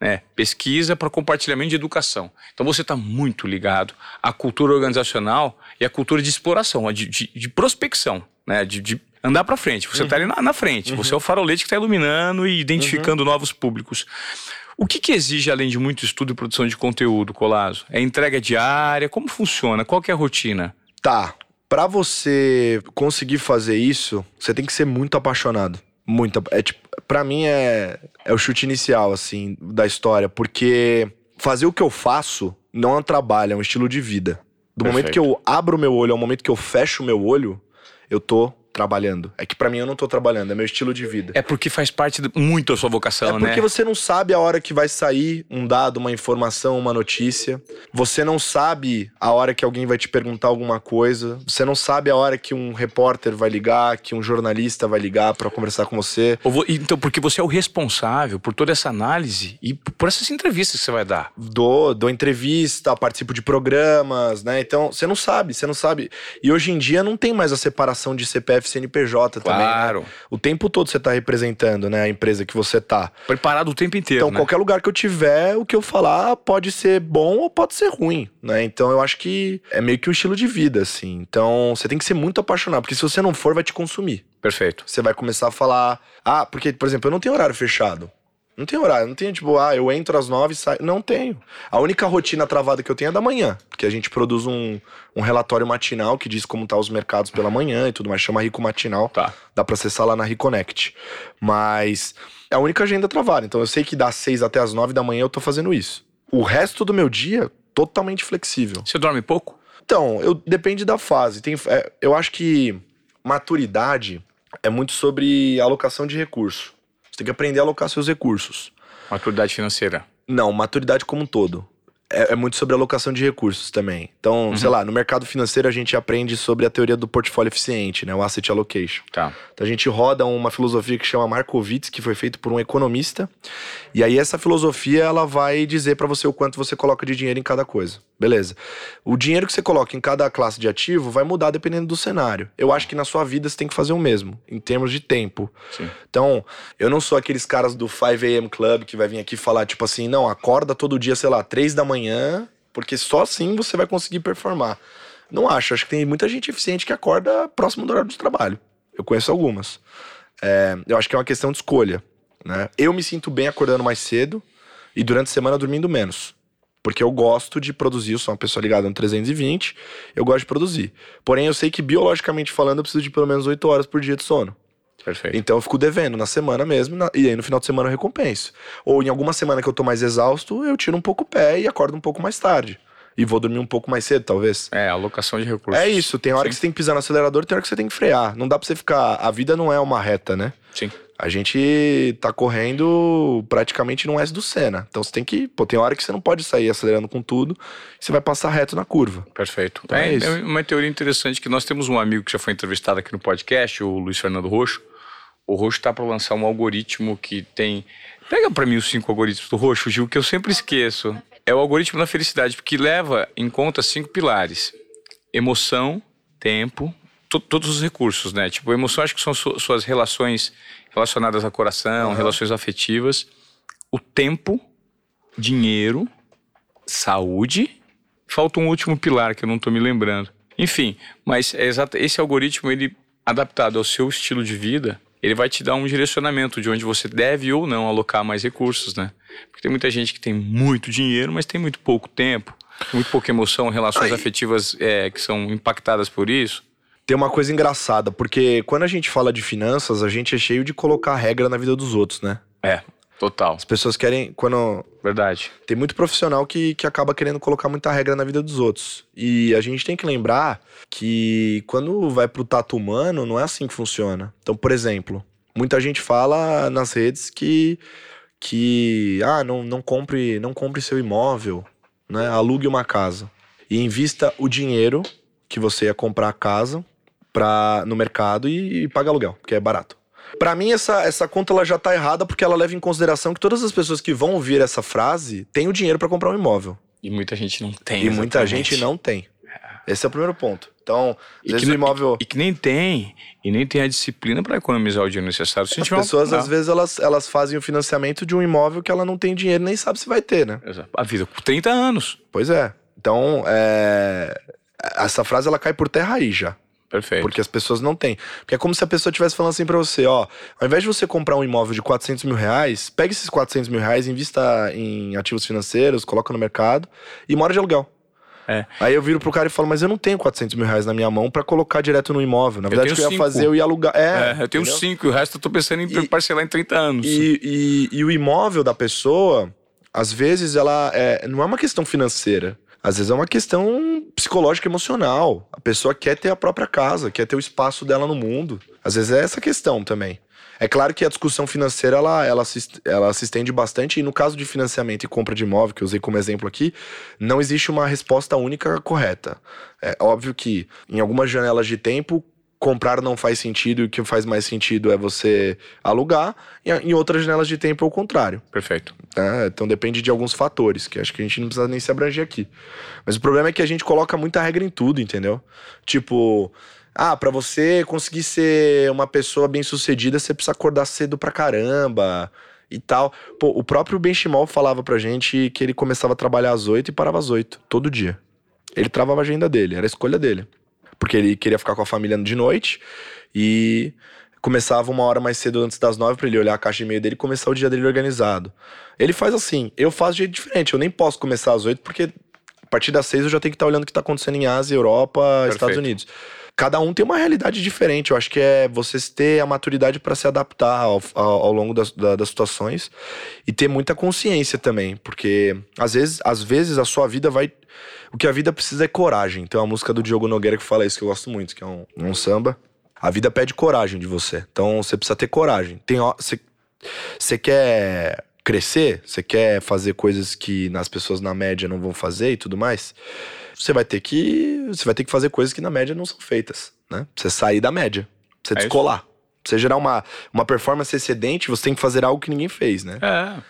Né? Pesquisa para compartilhamento de educação. Então você está muito ligado à cultura organizacional e à cultura de exploração, de, de- de prospecção, né? de, de andar para frente. Você está ali na, na frente, você é o farolete que está iluminando e identificando novos públicos. O que, que exige, além de muito estudo e produção de conteúdo, Colazo? É entrega diária? Como funciona? Qual é a rotina? Tá. Pra você conseguir fazer isso, você tem que ser muito apaixonado. Muito. ap- É tipo, pra mim é, é o chute inicial, assim, da história. Porque fazer o que eu faço não é um trabalho, é um estilo de vida. Do momento Perfeito. que eu abro o meu olho ao momento que eu fecho o meu olho, eu tô trabalhando. É que pra mim eu não tô trabalhando, é meu estilo de vida. É porque faz parte muito da sua vocação, É porque né? você não sabe a hora que vai sair um dado, uma informação, uma notícia. Você não sabe a hora que alguém vai te perguntar alguma coisa. Você não sabe a hora que um repórter vai ligar, que um jornalista vai ligar pra conversar com você. Ou vo- Então, porque você é o responsável por toda essa análise e por essas entrevistas que você vai dar. Dou, dou entrevista, participo de programas, né? Então, você não sabe, você não sabe. E hoje em dia não tem mais a separação de CPF e CNPJ também. né? Claro. O tempo todo você tá representando, né, a empresa que você tá. Preparado o tempo inteiro, Então, né? qualquer lugar que eu tiver, o que eu falar pode ser bom ou pode ser ruim, né? Então, eu acho que é meio que um estilo de vida, assim. Então, você tem que ser muito apaixonado, porque se você não for, vai te consumir. Perfeito. Você vai começar a falar. Ah, porque, por exemplo, eu não tenho horário fechado. Não tem horário, não tenho tipo, ah, eu entro às nove e saio. Não tenho. A única rotina travada que eu tenho é da manhã, porque a gente produz um, um relatório matinal que diz como tá os mercados pela manhã e tudo mais, chama Rico Matinal. Tá. Dá pra acessar lá na Reconnect. Mas é a única agenda travada. Então eu sei que das seis até as nove da manhã eu tô fazendo isso. O resto do meu dia, totalmente flexível. Você dorme pouco? Então, eu, depende da fase. Tem, é, eu acho que maturidade é muito sobre alocação de recurso. Você tem que aprender a alocar seus recursos. Maturidade financeira. Não, maturidade como um todo. É, é muito sobre alocação de recursos também. Então, sei lá, no mercado financeiro a gente aprende sobre a teoria do portfólio eficiente, né? O asset allocation. Tá. Então a gente roda uma filosofia que chama Markowitz, que foi feito por um economista. E aí essa filosofia ela vai dizer para você o quanto você coloca de dinheiro em cada coisa. Beleza. O dinheiro que você coloca em cada classe de ativo vai mudar dependendo do cenário. Eu acho que na sua vida você tem que fazer o mesmo, em termos de tempo. Sim. Então, eu não sou aqueles caras do 5 AM Club que vai vir aqui falar, tipo assim, não, acorda todo dia, sei lá, 3 da manhã, porque só assim você vai conseguir performar. Não acho. Acho que tem muita gente eficiente que acorda próximo do horário do trabalho. Eu conheço algumas. É, eu acho que é uma questão de escolha. Né? Eu me sinto bem acordando mais cedo e durante a semana dormindo menos. Porque eu gosto de produzir, eu sou uma pessoa ligada no 320, eu gosto de produzir. Porém, eu sei que biologicamente falando, eu preciso de pelo menos 8 horas por dia de sono. Perfeito. Então eu fico devendo na semana mesmo, na- e aí no final de semana eu recompenso. Ou em alguma semana que eu tô mais exausto, eu tiro um pouco o pé e acordo um pouco mais tarde. E vou dormir um pouco mais cedo, talvez. É, alocação de recursos. É isso, tem hora Sim. que você tem que pisar no acelerador, tem hora que você tem que frear. Não dá pra você ficar. A vida não é uma reta, né? Sim. A gente tá correndo praticamente num S do Senna. Então você tem que. Pô, tem hora que você não pode sair acelerando com tudo, você vai passar reto na curva. Perfeito. Então é é, isso. é uma teoria interessante que nós temos um amigo que já foi entrevistado aqui no podcast, o Luiz Fernando Roxo. O Roxo está para lançar um algoritmo que tem. Pega para mim os cinco algoritmos do Roxo, Gil, que eu sempre esqueço. É o algoritmo da felicidade, porque leva em conta cinco pilares: emoção, tempo, to- todos os recursos, né? Tipo, emoção acho que são su- suas relações relacionadas ao coração, relações afetivas, o tempo, dinheiro, saúde. Falta um último pilar que eu não estou me lembrando. Enfim, mas é exato, esse algoritmo, ele adaptado ao seu estilo de vida, ele vai te dar um direcionamento de onde você deve ou não alocar mais recursos, né? Porque tem muita gente que tem muito dinheiro, mas tem muito pouco tempo, muito pouca emoção, relações Aí- afetivas é, que são impactadas por isso. Tem uma coisa engraçada, porque quando a gente fala de finanças, a gente é cheio de colocar regra na vida dos outros, né? É, total. As pessoas querem. Quando. Verdade. Tem muito profissional que, que acaba querendo colocar muita regra na vida dos outros. E a gente tem que lembrar que quando vai pro tato humano, não é assim que funciona. Então, por exemplo, muita gente fala nas redes que. que ah, não, não, compre, não compre seu imóvel, né? Alugue uma casa. E invista o dinheiro que você ia comprar a casa pra, no mercado e, e paga aluguel, porque é barato. Pra mim, essa, essa conta ela já tá errada porque ela leva em consideração que todas as pessoas que vão ouvir essa frase têm o dinheiro pra comprar um imóvel. E muita gente não tem. E muita exatamente. gente não tem. Esse é o primeiro ponto. Então, às E vezes que, o imóvel. e que nem tem, e nem tem a disciplina para economizar o dinheiro necessário. Se As pessoas, às vezes, elas, elas fazem o financiamento de um imóvel que ela não tem dinheiro nem sabe se vai ter, né? Exato. A vida com 30 anos. Pois é. Então, é... essa frase ela cai por terra aí já. Perfeito. Porque as pessoas não têm. Porque é como se a pessoa estivesse falando assim pra você, ó. Ao invés de você comprar um imóvel de 400 mil reais, pegue esses 400 mil reais, invista em ativos financeiros, coloca no mercado e mora de aluguel. É. Aí eu viro pro cara e falo, mas eu não tenho 400 mil reais na minha mão pra colocar direto no imóvel. Na verdade, o que eu ia cinco. fazer, eu ia alugar. É, É, eu tenho entendeu? cinco, e o resto eu tô pensando em E- parcelar em 30 anos. E, e, e o imóvel da pessoa, às vezes, ela é, não é uma questão financeira. Às vezes é uma questão psicológica, emocional. A pessoa quer ter a própria casa, quer ter o espaço dela no mundo. Às vezes é essa questão também. É claro que a discussão financeira ela, ela, se, ela se estende bastante, e no caso de financiamento e compra de imóvel, que eu usei como exemplo aqui, não existe uma resposta única correta. É óbvio que em algumas janelas de tempo, comprar não faz sentido e o que faz mais sentido é você alugar, e em outras janelas de tempo é o contrário. Perfeito. né? Então depende de alguns fatores, que acho que a gente não precisa nem se abranger aqui. Mas o problema é que a gente coloca muita regra em tudo, entendeu? Tipo, ah, pra você conseguir ser uma pessoa bem sucedida, você precisa acordar cedo pra caramba e tal. Pô, o próprio Benchimol falava pra gente que ele começava a trabalhar às 8 e parava às 8, todo dia. Ele travava a agenda dele, era a escolha dele. Porque ele queria ficar com a família de noite e começava uma hora mais cedo antes das nove pra ele olhar a caixa de e-mail dele e começar o dia dele organizado. Ele faz assim, eu faço de jeito diferente, eu nem posso começar às oito porque a partir das seis eu já tenho que estar olhando o que tá acontecendo em Ásia, Europa, Estados Perfeito. Unidos. cada um tem uma realidade diferente. Eu acho que é você ter a maturidade para se adaptar ao, ao, ao longo das, da- das situações e ter muita consciência também, porque às vezes, às vezes a sua vida vai. O que a vida precisa é coragem. Tem uma música do Diogo Nogueira que fala isso, que eu gosto muito, que é um, um samba. A vida pede coragem de você. Então você precisa ter coragem. Tem, você, quer crescer? Você quer fazer coisas que as pessoas na média não vão fazer e tudo mais? Você vai ter que. Você vai ter que fazer coisas que na média não são feitas, né? Pra você sair da média. Pra você É isso. descolar. Pra você gerar uma, uma performance excedente, você tem que fazer algo que ninguém fez, né? É.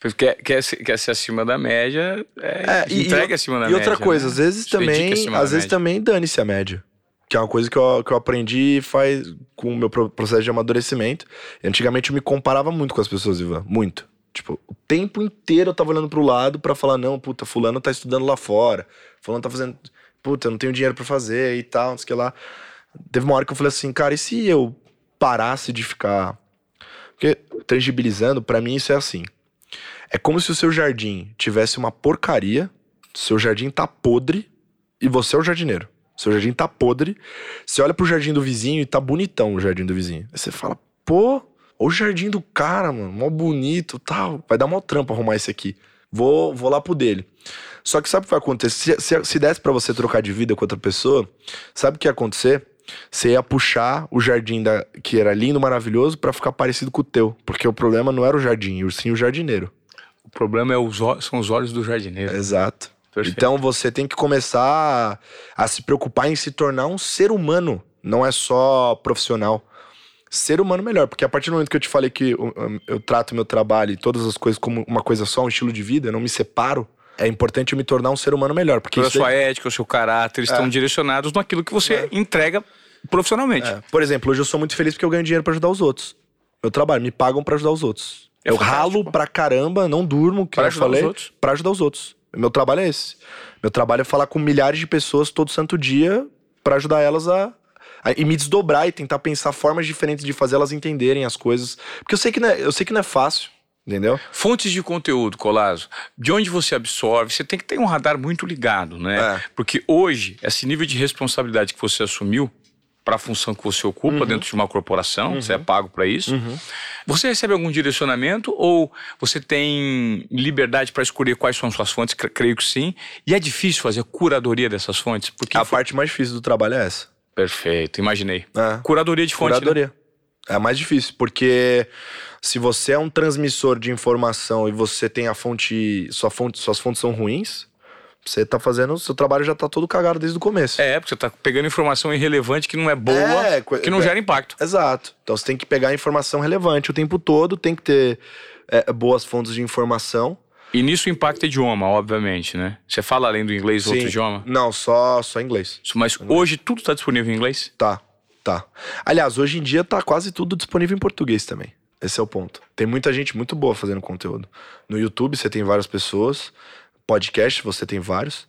Porque Quer, quer, ser, acima da média, é, É, e- entrega e, acima da e média. outra coisa, né? às vezes Se também, às vezes média. também dane-se a média. Que é uma coisa que eu, que eu aprendi faz com o meu pro- processo de amadurecimento. Antigamente eu me comparava muito com as pessoas, Ivan. Muito. Tipo, o tempo inteiro eu tava olhando pro lado pra falar, não, puta, fulano tá estudando lá fora. Fulano tá fazendo. Puta, eu não tenho dinheiro pra fazer e tal, não sei o que lá. Teve uma hora que eu falei assim, cara, e se eu parasse de ficar. Porque, tangibilizando, pra mim isso é assim. É como se o seu jardim tivesse uma porcaria, seu jardim tá podre e você é o jardineiro. Seu jardim tá podre, você olha pro jardim do vizinho e tá bonitão o jardim do vizinho. Aí você fala, pô, o jardim do cara, mano, mó bonito tal. Vai dar mó trampo arrumar esse aqui. Vou, vou lá pro dele. Só que sabe o que vai acontecer? Se, se, se desse pra você trocar de vida com outra pessoa, sabe o que ia acontecer? Você ia puxar o jardim da, que era lindo, maravilhoso, pra ficar parecido com o teu. Porque o problema não era o jardim, sim o jardineiro. O problema é os, são os olhos do jardineiro. Exato. Perfeito. Então você tem que começar a, a se preocupar em se tornar um ser humano, não é só profissional. Ser humano melhor, porque a partir do momento que eu te falei que eu, eu trato meu trabalho e todas as coisas como uma coisa só, um estilo de vida, eu não me separo, é importante eu me tornar um ser humano melhor. Porque Toda a sua aí- ética, o seu caráter estão direcionados naquilo que você entrega profissionalmente. É. Por exemplo, hoje eu sou muito feliz porque eu ganho dinheiro pra ajudar os outros. Meu trabalho, me pagam pra ajudar os outros. Eu ralo pra caramba, não durmo, que Pra eu falei, outros. pra ajudar os outros. Meu trabalho é esse. Meu trabalho é falar com milhares de pessoas todo santo dia pra ajudar elas a, a- e me desdobrar e tentar pensar formas diferentes de fazer elas entenderem as coisas. Porque eu sei que não é, eu sei que não é fácil, entendeu? Fontes de conteúdo, Colazo, de onde você absorve, você tem que ter um radar muito ligado, né? É. Porque hoje, esse nível de responsabilidade que você assumiu para a função que você ocupa dentro de uma corporação, você é pago para isso. Você recebe algum direcionamento ou você tem liberdade para escolher quais são suas fontes? Cre- Creio que sim. E é difícil fazer curadoria dessas fontes? Porque A parte mais difícil do trabalho é essa. Perfeito, imaginei. É. Curadoria de fonte. né? Curadoria. É a mais difícil, porque se você é um transmissor de informação e você tem a fonte, sua fonte, suas fontes são ruins, você tá fazendo, seu trabalho já tá todo cagado desde o começo. É, porque você tá pegando informação irrelevante que não é boa, É, que não é. gera impacto. Exato. Então você tem que pegar informação relevante o tempo todo, tem que ter é, boas fontes de informação. E nisso impacta idioma, obviamente, né? Você fala além do inglês outro Sim. idioma? Não, só, só inglês. Mas hoje tudo está disponível em inglês? Tá, tá. Aliás, hoje em dia tá quase tudo disponível em português também. Esse é o ponto. Tem muita gente muito boa fazendo conteúdo. No YouTube você tem várias pessoas, podcast você tem vários.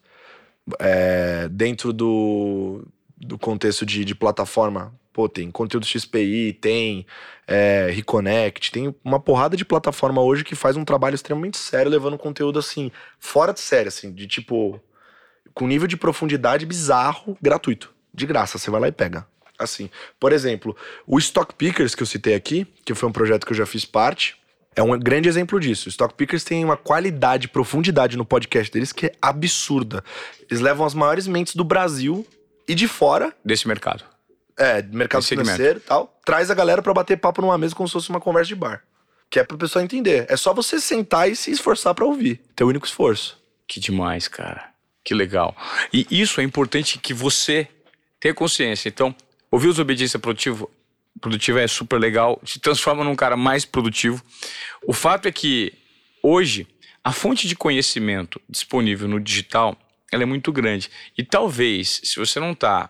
É, dentro do, do contexto de, de plataforma, pô, tem conteúdo XPI, tem é, Reconnect, tem uma porrada de plataforma hoje que faz um trabalho extremamente sério, levando conteúdo assim, fora de série, assim, de tipo, com nível de profundidade bizarro, gratuito. De graça, você vai lá e pega. Assim, por exemplo, o Stock Pickers que eu citei aqui, que foi um projeto que eu já fiz parte, é um grande exemplo disso. O Stock Pickers tem uma qualidade, profundidade no podcast deles que é absurda. Eles levam as maiores mentes do Brasil e de fora, Desse mercado. é, mercado financeiro e tal, traz a galera pra bater papo numa mesa como se fosse uma conversa de bar. Que é pro pessoal entender. É só você sentar e se esforçar pra ouvir. Teu único esforço. Que demais, cara. Que legal. E isso é importante que você tenha consciência. Então, ouvir os obediência produtiva, produtiva é super legal, te transforma num cara mais produtivo. O fato é que hoje a fonte de conhecimento disponível no digital ela é muito grande. E talvez, se você não está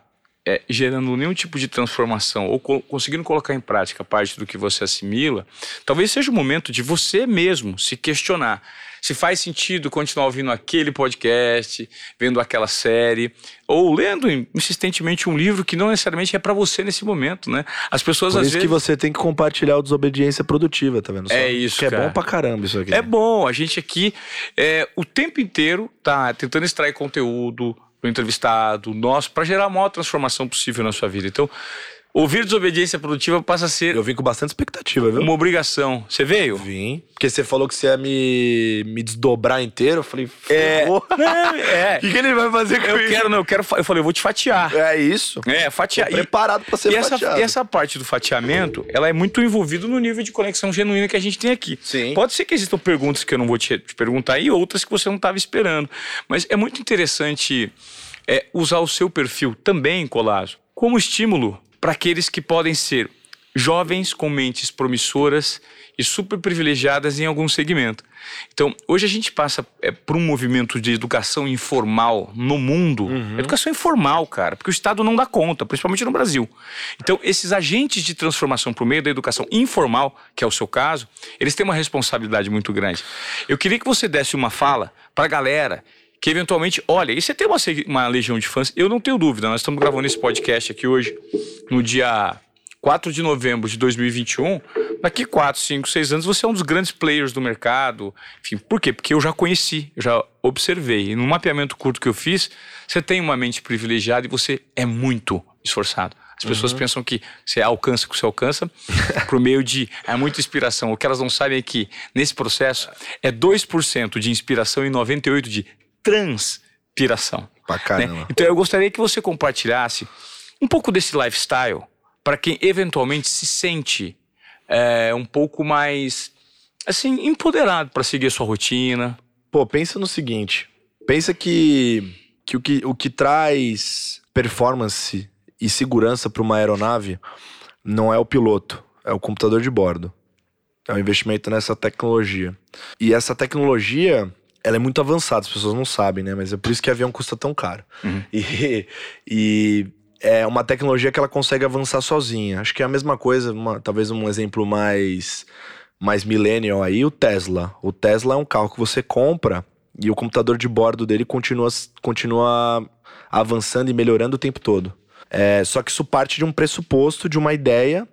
gerando nenhum tipo de transformação ou co- conseguindo colocar em prática parte do que você assimila, talvez seja o momento de você mesmo se questionar se faz sentido continuar ouvindo aquele podcast, vendo aquela série, ou lendo insistentemente um livro que não necessariamente é para você nesse momento, né? As pessoas Por às isso vezes que você tem que compartilhar o desobediência produtiva, tá vendo? só? É isso, Que é cara. bom pra caramba isso aqui. É bom, a gente aqui é, o tempo inteiro tá tentando extrair conteúdo, para o entrevistado, nós, para gerar a maior transformação possível na sua vida. Então, ouvir desobediência produtiva passa a ser Eu vim com bastante expectativa, viu? uma obrigação. Você veio? Vim. Porque você falou que você ia me, me desdobrar inteiro. Eu falei, É. é. O que, que ele vai fazer com Eu isso? quero, não, eu quero. Eu falei, eu vou te fatiar. É isso. É, Tô fatiar. E- preparado pra ser e essa, fatiado. e essa parte do fatiamento, ela é muito envolvida no nível de conexão genuína que a gente tem aqui. Sim. Pode ser que existam perguntas que eu não vou te, te perguntar e outras que você não estava esperando. Mas é muito interessante é, usar o seu perfil também, Colasso, como estímulo para aqueles que podem ser jovens com mentes promissoras e super privilegiadas em algum segmento. Então, hoje a gente passa é, por um movimento de educação informal no mundo. Educação informal, cara, porque o Estado não dá conta, principalmente no Brasil. Então, esses agentes de transformação por meio da educação informal, que é o seu caso, eles têm uma responsabilidade muito grande. Eu queria que você desse uma fala para a galera que eventualmente, olha, e você tem uma, uma legião de fãs, eu não tenho dúvida, nós estamos gravando esse podcast aqui hoje, no dia 4 de novembro de 2021, daqui 4, 5, 6 anos você é um dos grandes players do mercado. Enfim, por quê? Porque eu já conheci, eu já observei. E no mapeamento curto que eu fiz, você tem uma mente privilegiada e você é muito esforçado. As pessoas pensam que você alcança o que você alcança por meio de é muita inspiração. O que elas não sabem é que nesse processo é 2% de inspiração e 98% de transpiração. Pra né? caramba. Então eu gostaria que você compartilhasse um pouco desse lifestyle para quem eventualmente se sente é, um pouco mais assim empoderado para seguir a sua rotina. Pô, pensa no seguinte. Pensa que, que, o, que o que traz performance e segurança para uma aeronave não é o piloto, é o computador de bordo. É o investimento nessa tecnologia. E essa tecnologia, ela é muito avançada, as pessoas não sabem, né? Mas é por isso que avião custa tão caro. Uhum. E, e é uma tecnologia que ela consegue avançar sozinha. Acho que é a mesma coisa, uma- talvez um exemplo mais mais millennial aí, o Tesla. O Tesla é um carro que você compra e o computador de bordo dele continua, continua avançando e melhorando o tempo todo. É, só que isso parte de um pressuposto, de uma ideia,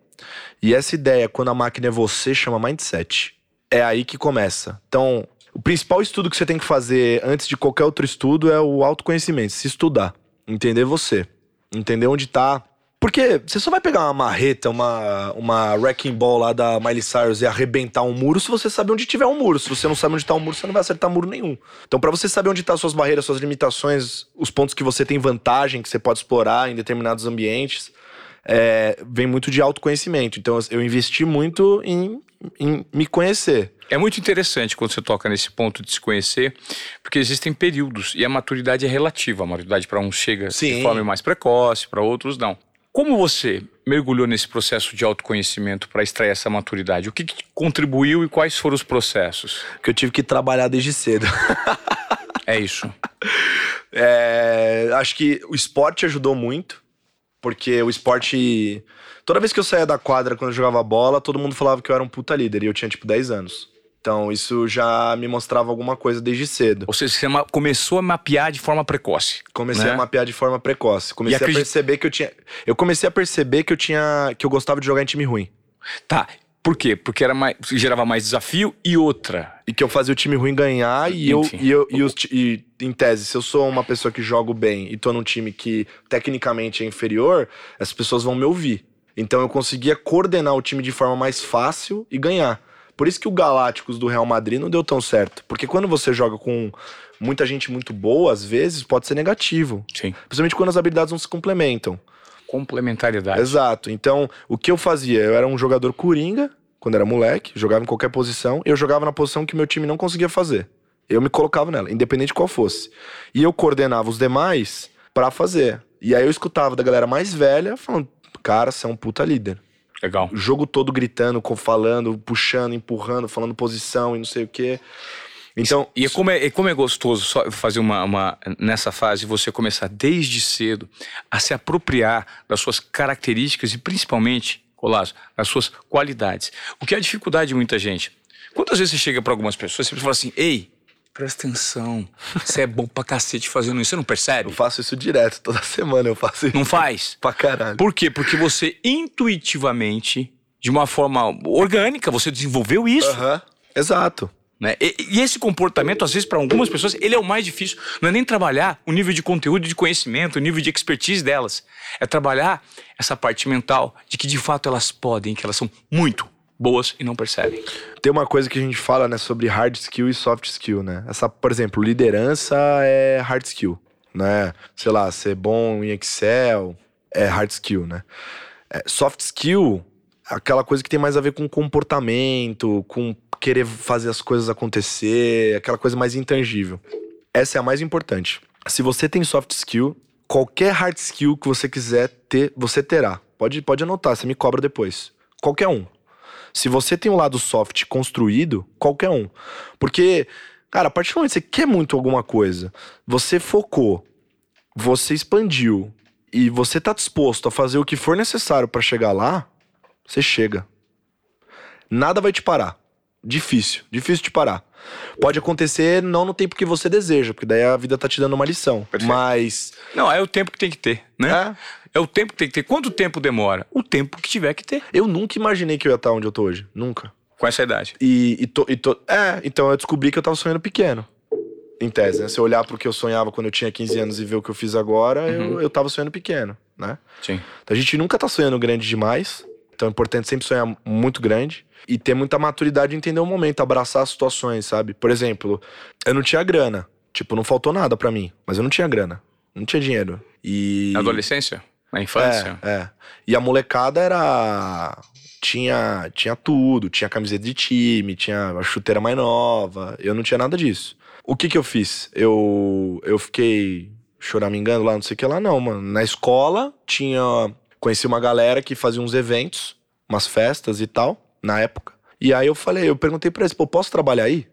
e essa ideia, quando a máquina é você, chama mindset. É aí que começa. Então, o principal estudo que você tem que fazer antes de qualquer outro estudo é o autoconhecimento, se estudar, entender você, entender onde tá. Porque você só vai pegar uma marreta, uma, uma wrecking ball lá da Miley Cyrus e arrebentar um muro se você sabe onde tiver um muro. Se você não sabe onde tá um muro, você não vai acertar muro nenhum. Então, pra você saber onde tá suas barreiras, suas limitações, os pontos que você tem vantagem, que você pode explorar em determinados ambientes, é, vem muito de autoconhecimento. Então, eu investi muito em, em me conhecer. É muito interessante quando você toca nesse ponto de se conhecer, porque existem períodos e a maturidade é relativa. A maturidade para uns chega Sim. de forma mais precoce, para outros não. Como você mergulhou nesse processo de autoconhecimento para extrair essa maturidade? O que, que contribuiu e quais foram os processos? Que eu tive que trabalhar desde cedo. É isso. É, acho que o esporte ajudou muito, porque o esporte. Toda vez que eu saía da quadra quando eu jogava bola, todo mundo falava que eu era um puta líder e eu tinha tipo 10 anos. Então isso já me mostrava alguma coisa desde cedo. Ou seja, você começou a mapear de forma precoce. Comecei Né? a mapear de forma precoce. Comecei E acredit- a perceber que eu tinha. Eu comecei a perceber que eu tinha. que eu gostava de jogar em time ruim. Tá. Por quê? Porque era mais, gerava mais desafio e outra. E que eu fazia o time ruim ganhar e eu, Enfim. e eu e, os e, em tese, se eu sou uma pessoa que jogo bem e tô num time que tecnicamente é inferior, essas pessoas vão me ouvir. Então eu conseguia coordenar o time de forma mais fácil e ganhar. Por isso que o Galácticos do Real Madrid não deu tão certo. Porque quando você joga com muita gente muito boa, às vezes pode ser negativo. Sim. Principalmente quando as habilidades não se complementam. Complementariedade. Exato. Então, o que eu fazia? Eu era um jogador coringa, quando era moleque, jogava em qualquer posição, e eu jogava na posição que meu time não conseguia fazer. Eu me colocava nela, independente de qual fosse. E eu coordenava os demais pra fazer. E aí eu escutava da galera mais velha falando: cara, você é um puta líder. Legal. O jogo todo gritando, falando, puxando, empurrando, falando posição e não sei o quê. Então, E é como é, e como é gostoso só fazer uma, uma. Nessa fase, você começar desde cedo a se apropriar das suas características e principalmente, Colasso, das suas qualidades. O que é a dificuldade de muita gente? Quantas vezes você chega para algumas pessoas e você fala assim: ei, presta atenção, você é bom pra cacete fazendo isso, você não percebe? eu faço isso direto, toda semana eu faço isso. Não faz? Pra caralho. Por quê? Porque você intuitivamente, de uma forma orgânica, você desenvolveu isso. Aham. Exato. Né? E, e esse comportamento, às vezes, para algumas pessoas, ele é o mais difícil. Não é nem trabalhar o nível de conteúdo, de conhecimento, o nível de expertise delas. É trabalhar essa parte mental de que de fato elas podem, que elas são muito boas e não percebem. Tem uma coisa que a gente fala, né, sobre hard skill e soft skill, né? Essa, por exemplo, liderança é hard skill, né? Sei lá, ser bom em Excel é hard skill, né? É, soft skill, aquela coisa que tem mais a ver com comportamento, com querer fazer as coisas acontecer, aquela coisa mais intangível. Essa é a mais importante. Se você tem soft skill, qualquer hard skill que você quiser ter, você terá. Pode, pode anotar, você me cobra depois. Qualquer um. Se você tem um lado soft construído, qualquer um. Porque, cara, a partir do momento que você quer muito alguma coisa, você focou, você expandiu e você tá disposto a fazer o que for necessário para chegar lá, você chega. Nada vai te parar. Difícil, difícil de parar. Pode acontecer não no tempo que você deseja, porque daí a vida tá te dando uma lição. Perfeito. Mas. Não, é o tempo que tem que ter, né? É, É o tempo que tem que ter. Quanto tempo demora? O tempo que tiver que ter. eu nunca imaginei que eu ia estar onde eu tô hoje. Nunca. Com essa idade. E, e, tô, e tô- É, então eu descobri que eu tava sonhando pequeno. Em tese, né? Se eu olhar pro que eu sonhava quando eu tinha 15 anos e ver o que eu fiz agora, eu, eu tava sonhando pequeno, né? Sim. Então a gente nunca tá sonhando grande demais. Então é importante sempre sonhar muito grande e ter muita maturidade de entender o momento, abraçar as situações, sabe? Por exemplo, eu não tinha grana. Tipo, não faltou nada pra mim, mas eu não tinha grana. Não tinha dinheiro. E. Adolescência? Na infância? É, é. E a molecada era. Tinha, tinha tudo, tinha camiseta de time, tinha a chuteira mais nova. Eu não tinha nada disso. O que que eu fiz? Eu, eu fiquei choramingando lá, não sei o que lá, não, mano. Na escola tinha. Conheci uma galera que fazia uns eventos, umas festas e tal, na época. E aí eu falei, eu perguntei pra eles, pô, posso trabalhar aí?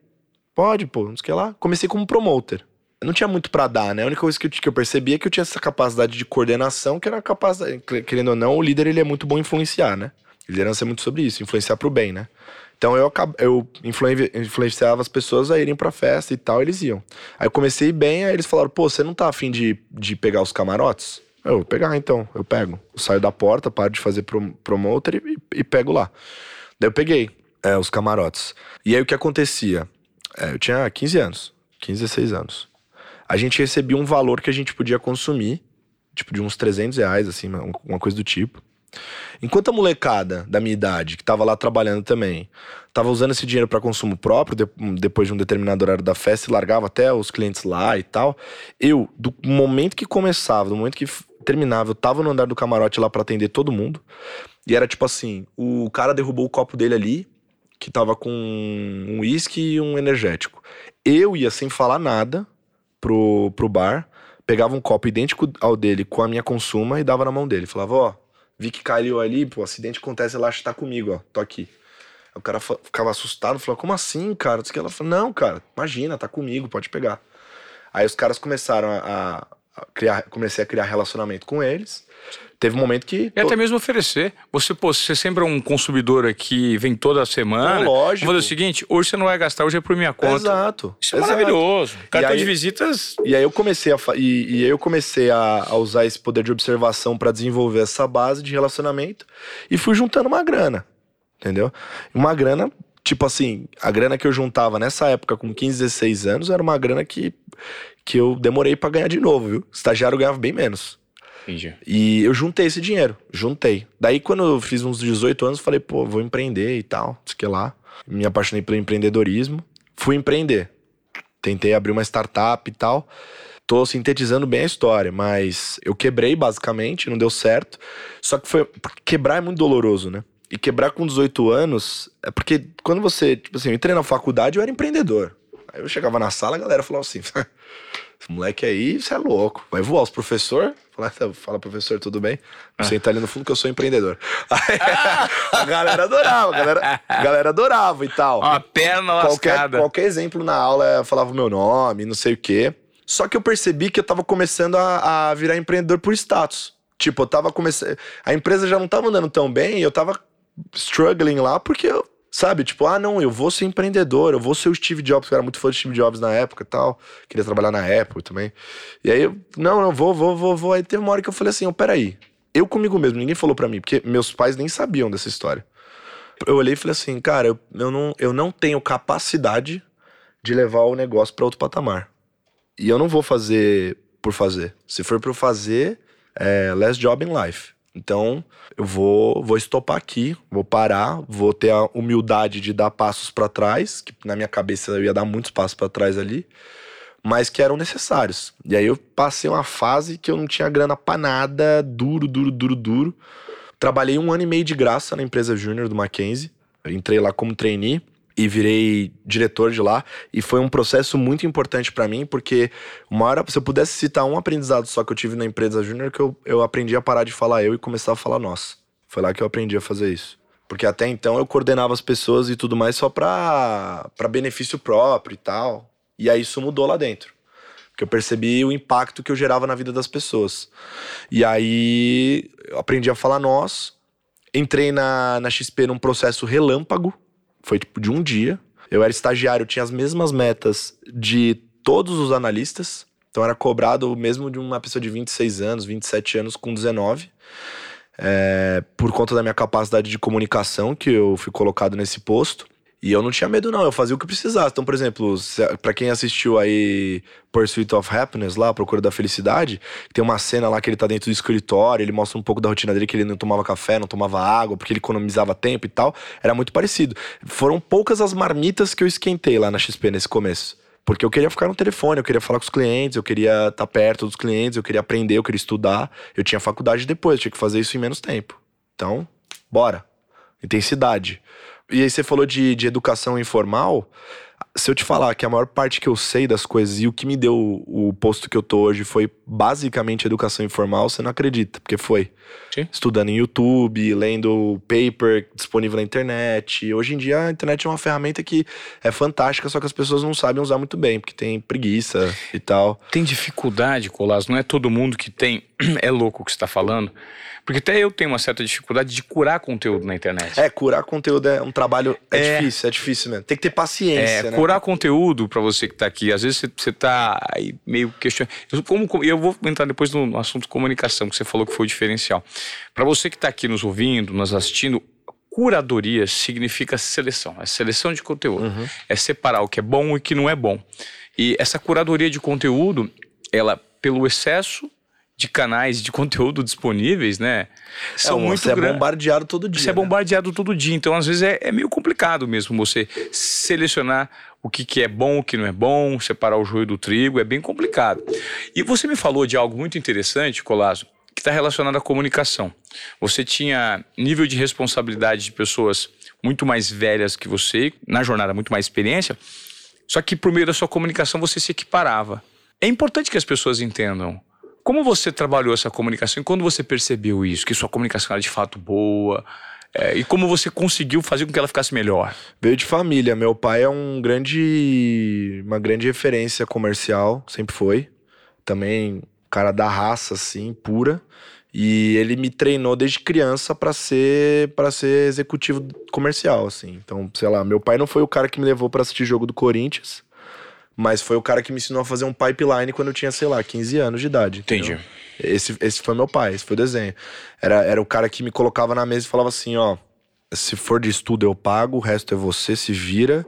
Pode, pô, não sei o que lá. Comecei como promoter. Não tinha muito pra dar, né? A única coisa que eu, que eu percebi é que eu tinha essa capacidade de coordenação, que era a capacidade, querendo ou não, o líder ele é muito bom em influenciar, né? Liderança é muito sobre isso, influenciar pro bem, né? Então eu, eu influen- influenciava as pessoas a irem pra festa e tal, eles iam. Aí eu comecei bem, aí eles falaram, pô, você não tá afim de, de pegar os camarotes? Eu vou pegar então, eu pego. Eu saio da porta, paro de fazer prom promoter e, e pego lá. Daí eu peguei é, os camarotes. E aí o que acontecia? É, eu tinha 15 anos, 15, 16 anos. A gente recebia um valor que a gente podia consumir, tipo de uns 300 reais, assim, uma, coisa do tipo. Enquanto a molecada da minha idade, que tava lá trabalhando também, tava usando esse dinheiro para consumo próprio, de- depois de um determinado horário da festa, e largava até os clientes lá e tal, eu, do momento que começava, do momento que terminava, eu tava no andar do camarote lá para atender todo mundo, e era tipo assim, o cara derrubou o copo dele ali, que tava com um uísque e um energético. Eu ia sem falar nada pro, pro bar, pegava um copo idêntico ao dele com a minha consuma e dava na mão dele. Falava, ó, vi que caiu ali, pô, acidente acontece, relaxa, tá comigo, ó, tô aqui. O cara ficava assustado, falava, como assim, cara? Ela falou, não, cara, imagina, tá comigo, pode pegar. Aí os caras começaram a, a criar, comecei a criar relacionamento com eles. Teve um momento que. E até mesmo oferecer. Você, pô, você sempre é um consumidor aqui, vem toda semana. Não, lógico. Vamos fazer o seguinte: hoje você não vai gastar, hoje é por minha conta. Exato. Isso é exato. maravilhoso. Cartão aí- de visitas. E aí eu comecei a, e, e aí eu comecei a, a usar esse poder de observação pra desenvolver essa base de relacionamento e fui juntando uma grana, entendeu? Uma grana, tipo assim, a grana que eu juntava nessa época com 15, 16 anos era uma grana que, que eu demorei pra ganhar de novo, viu? Estagiário ganhava bem menos. Entendi. E eu juntei esse dinheiro, juntei. Daí quando eu fiz uns 18 anos, falei, pô, vou empreender e tal, sei que lá. Me apaixonei pelo empreendedorismo, fui empreender. Tentei abrir uma startup e tal. Tô sintetizando bem a história, mas eu quebrei basicamente, não deu certo. Só que foi. Quebrar é muito doloroso, né? E quebrar com 18 anos é porque quando você. Tipo assim, eu entrei na faculdade, eu era empreendedor. Aí eu chegava na sala, a galera falava assim: esse moleque aí, você é louco. Vai voar os professor? Fala, fala, professor, tudo bem? Você tá ali no fundo que eu sou empreendedor. Aí, a galera adorava, a galera, a galera adorava e tal Uma perna qualquer, lascada. qualquer exemplo na aula falava o meu nome, não sei o quê. Só que eu percebi que eu tava começando a, a virar empreendedor por status. Tipo, eu tava começando. A empresa já não tava andando tão bem e eu tava struggling lá porque eu. Sabe, tipo, ah, não, eu vou ser empreendedor, eu vou ser o Steve Jobs, eu era muito fã do Steve Jobs na época tal. Queria trabalhar na Apple também. E aí, não, não, vou, vou, vou, vou. Aí teve uma hora que eu falei assim, oh, peraí. Eu comigo mesmo, ninguém falou pra mim, porque meus pais nem sabiam dessa história. Eu olhei e falei assim, cara, eu, eu, não, eu não tenho capacidade de levar o negócio para outro patamar. E eu não vou fazer por fazer. Se for para eu fazer, é last job in life. Então, eu vou, vou estopar aqui, vou parar, vou ter a humildade de dar passos para trás, que na minha cabeça eu ia dar muitos passos para trás ali, mas que eram necessários. E aí eu passei uma fase que eu não tinha grana pra nada, duro, duro, duro, duro. Trabalhei um ano e meio de graça na empresa júnior do Mackenzie. Eu entrei lá como trainee e virei diretor de lá. E foi um processo muito importante para mim porque uma hora se eu pudesse citar um aprendizado só que eu tive na empresa júnior que eu, eu aprendi a parar de falar eu e começar a falar nós. Foi lá que eu aprendi a fazer isso. Porque até então eu coordenava as pessoas e tudo mais só pra, pra benefício próprio e tal. E aí isso mudou lá dentro. Porque eu percebi o impacto que eu gerava na vida das pessoas. E aí eu aprendi a falar nós entrei na, na XP num processo relâmpago foi tipo de um dia. Eu era estagiário, tinha as mesmas metas de todos os analistas. Então era cobrado mesmo de uma pessoa de 26 anos, 27 anos com 19. É, por conta da minha capacidade de comunicação, que eu fui colocado nesse posto. E eu não tinha medo, não. Eu fazia o que precisasse. Então, por exemplo, para quem assistiu aí Pursuit of Happiness, lá, Procura da Felicidade, tem uma cena lá que ele tá dentro do escritório, ele mostra um pouco da rotina dele, que ele não tomava café, não tomava água, porque ele economizava tempo e tal. Era muito parecido. Foram poucas as marmitas que eu esquentei lá na XP nesse começo. Porque eu queria ficar no telefone, eu queria falar com os clientes, eu queria estar tá perto dos clientes, eu queria aprender, eu queria estudar. Eu tinha faculdade depois, eu tinha que fazer isso em menos tempo. Então, bora. Intensidade. E aí você falou de, de educação informal. Se eu te falar que a maior parte que eu sei das coisas e o que me deu o, o posto que eu tô hoje foi basicamente educação informal, você não acredita, porque foi. Sim. Estudando em YouTube, lendo paper disponível na internet. Hoje em dia a internet é uma ferramenta que é fantástica, só que as pessoas não sabem usar muito bem, porque tem preguiça e tal. Tem dificuldade, Colas, não é todo mundo que tem. É louco o que você está falando. Porque até eu tenho uma certa dificuldade de curar conteúdo na internet. É, curar conteúdo é um trabalho. É, é difícil, é difícil mesmo. Tem que ter paciência. É, né? curar conteúdo para você que tá aqui. Às vezes você, tá aí meio questionando. Eu, como, eu vou entrar depois no assunto comunicação, que você falou que foi o diferencial. Para você que tá aqui nos ouvindo, nos assistindo, curadoria significa seleção. É seleção de conteúdo. Uhum. É separar o que é bom e o que não é bom. E essa curadoria de conteúdo, ela, pelo excesso de canais de conteúdo disponíveis, né? São é, muito Você é bombardeado todo dia. Você é né? bombardeado todo dia. Então, às vezes, é, é, meio complicado mesmo você selecionar o que, que é bom, o que não é bom, separar o joio do trigo, é bem complicado. E você me falou de algo muito interessante, Colasso, que está relacionado à comunicação. Você tinha nível de responsabilidade de pessoas muito mais velhas que você, na jornada, muito mais experiência, só que por meio da sua comunicação você se equiparava. É importante que as pessoas entendam como você trabalhou essa comunicação e quando você percebeu isso, que sua comunicação era de fato boa? É, e como você conseguiu fazer com que ela ficasse melhor? Veio de família. Meu pai é um grande, uma grande referência comercial, sempre foi. Também cara da raça, assim, pura. E ele me treinou desde criança para ser para ser executivo comercial, assim. Então, sei lá, meu pai não foi o cara que me levou para assistir jogo do Corinthians. Mas foi o cara que me ensinou a fazer um pipeline quando eu tinha, sei lá, 15 anos de idade. Entendeu? Entendi. Esse, esse foi meu pai, esse foi o desenho. Era, era o cara que me colocava na mesa e falava assim: ó, se for de estudo eu pago, o resto é você, se vira.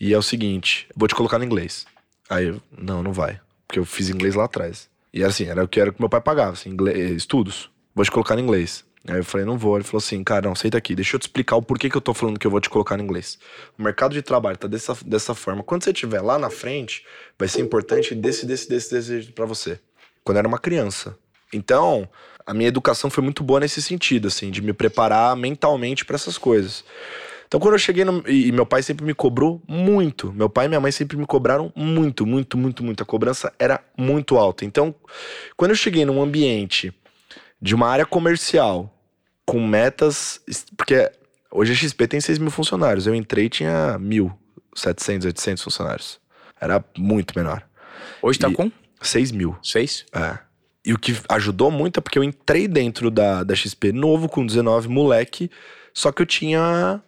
E é o seguinte, vou te colocar no inglês. Aí eu, não, não vai. Porque eu fiz inglês lá atrás. E era assim, era o que era que meu pai pagava, assim, inglês, estudos. Vou te colocar no inglês. Aí eu falei, não vou. Ele falou assim, cara, não, senta aqui, deixa eu te explicar o porquê que eu tô falando que eu vou te colocar no inglês. O mercado de trabalho tá dessa, dessa forma. Quando você estiver lá na frente, vai ser importante desse, desse, desse, desse para você. Quando eu era uma criança. Então, a minha educação foi muito boa nesse sentido, assim, de me preparar mentalmente para essas coisas. Então, quando eu cheguei no. E, meu pai sempre me cobrou muito. Meu pai e minha mãe sempre me cobraram muito, muito, muito, muito. A cobrança era muito alta. Então, quando eu cheguei num ambiente de uma área comercial com metas. Porque hoje a XP tem 6 mil funcionários. Eu entrei e tinha mil, 700, 800 funcionários. Era muito menor. Hoje tá e com? 6 mil. 6? É. E o que ajudou muito é porque eu entrei dentro da, da XP novo, com 19, moleque, só que eu tinha.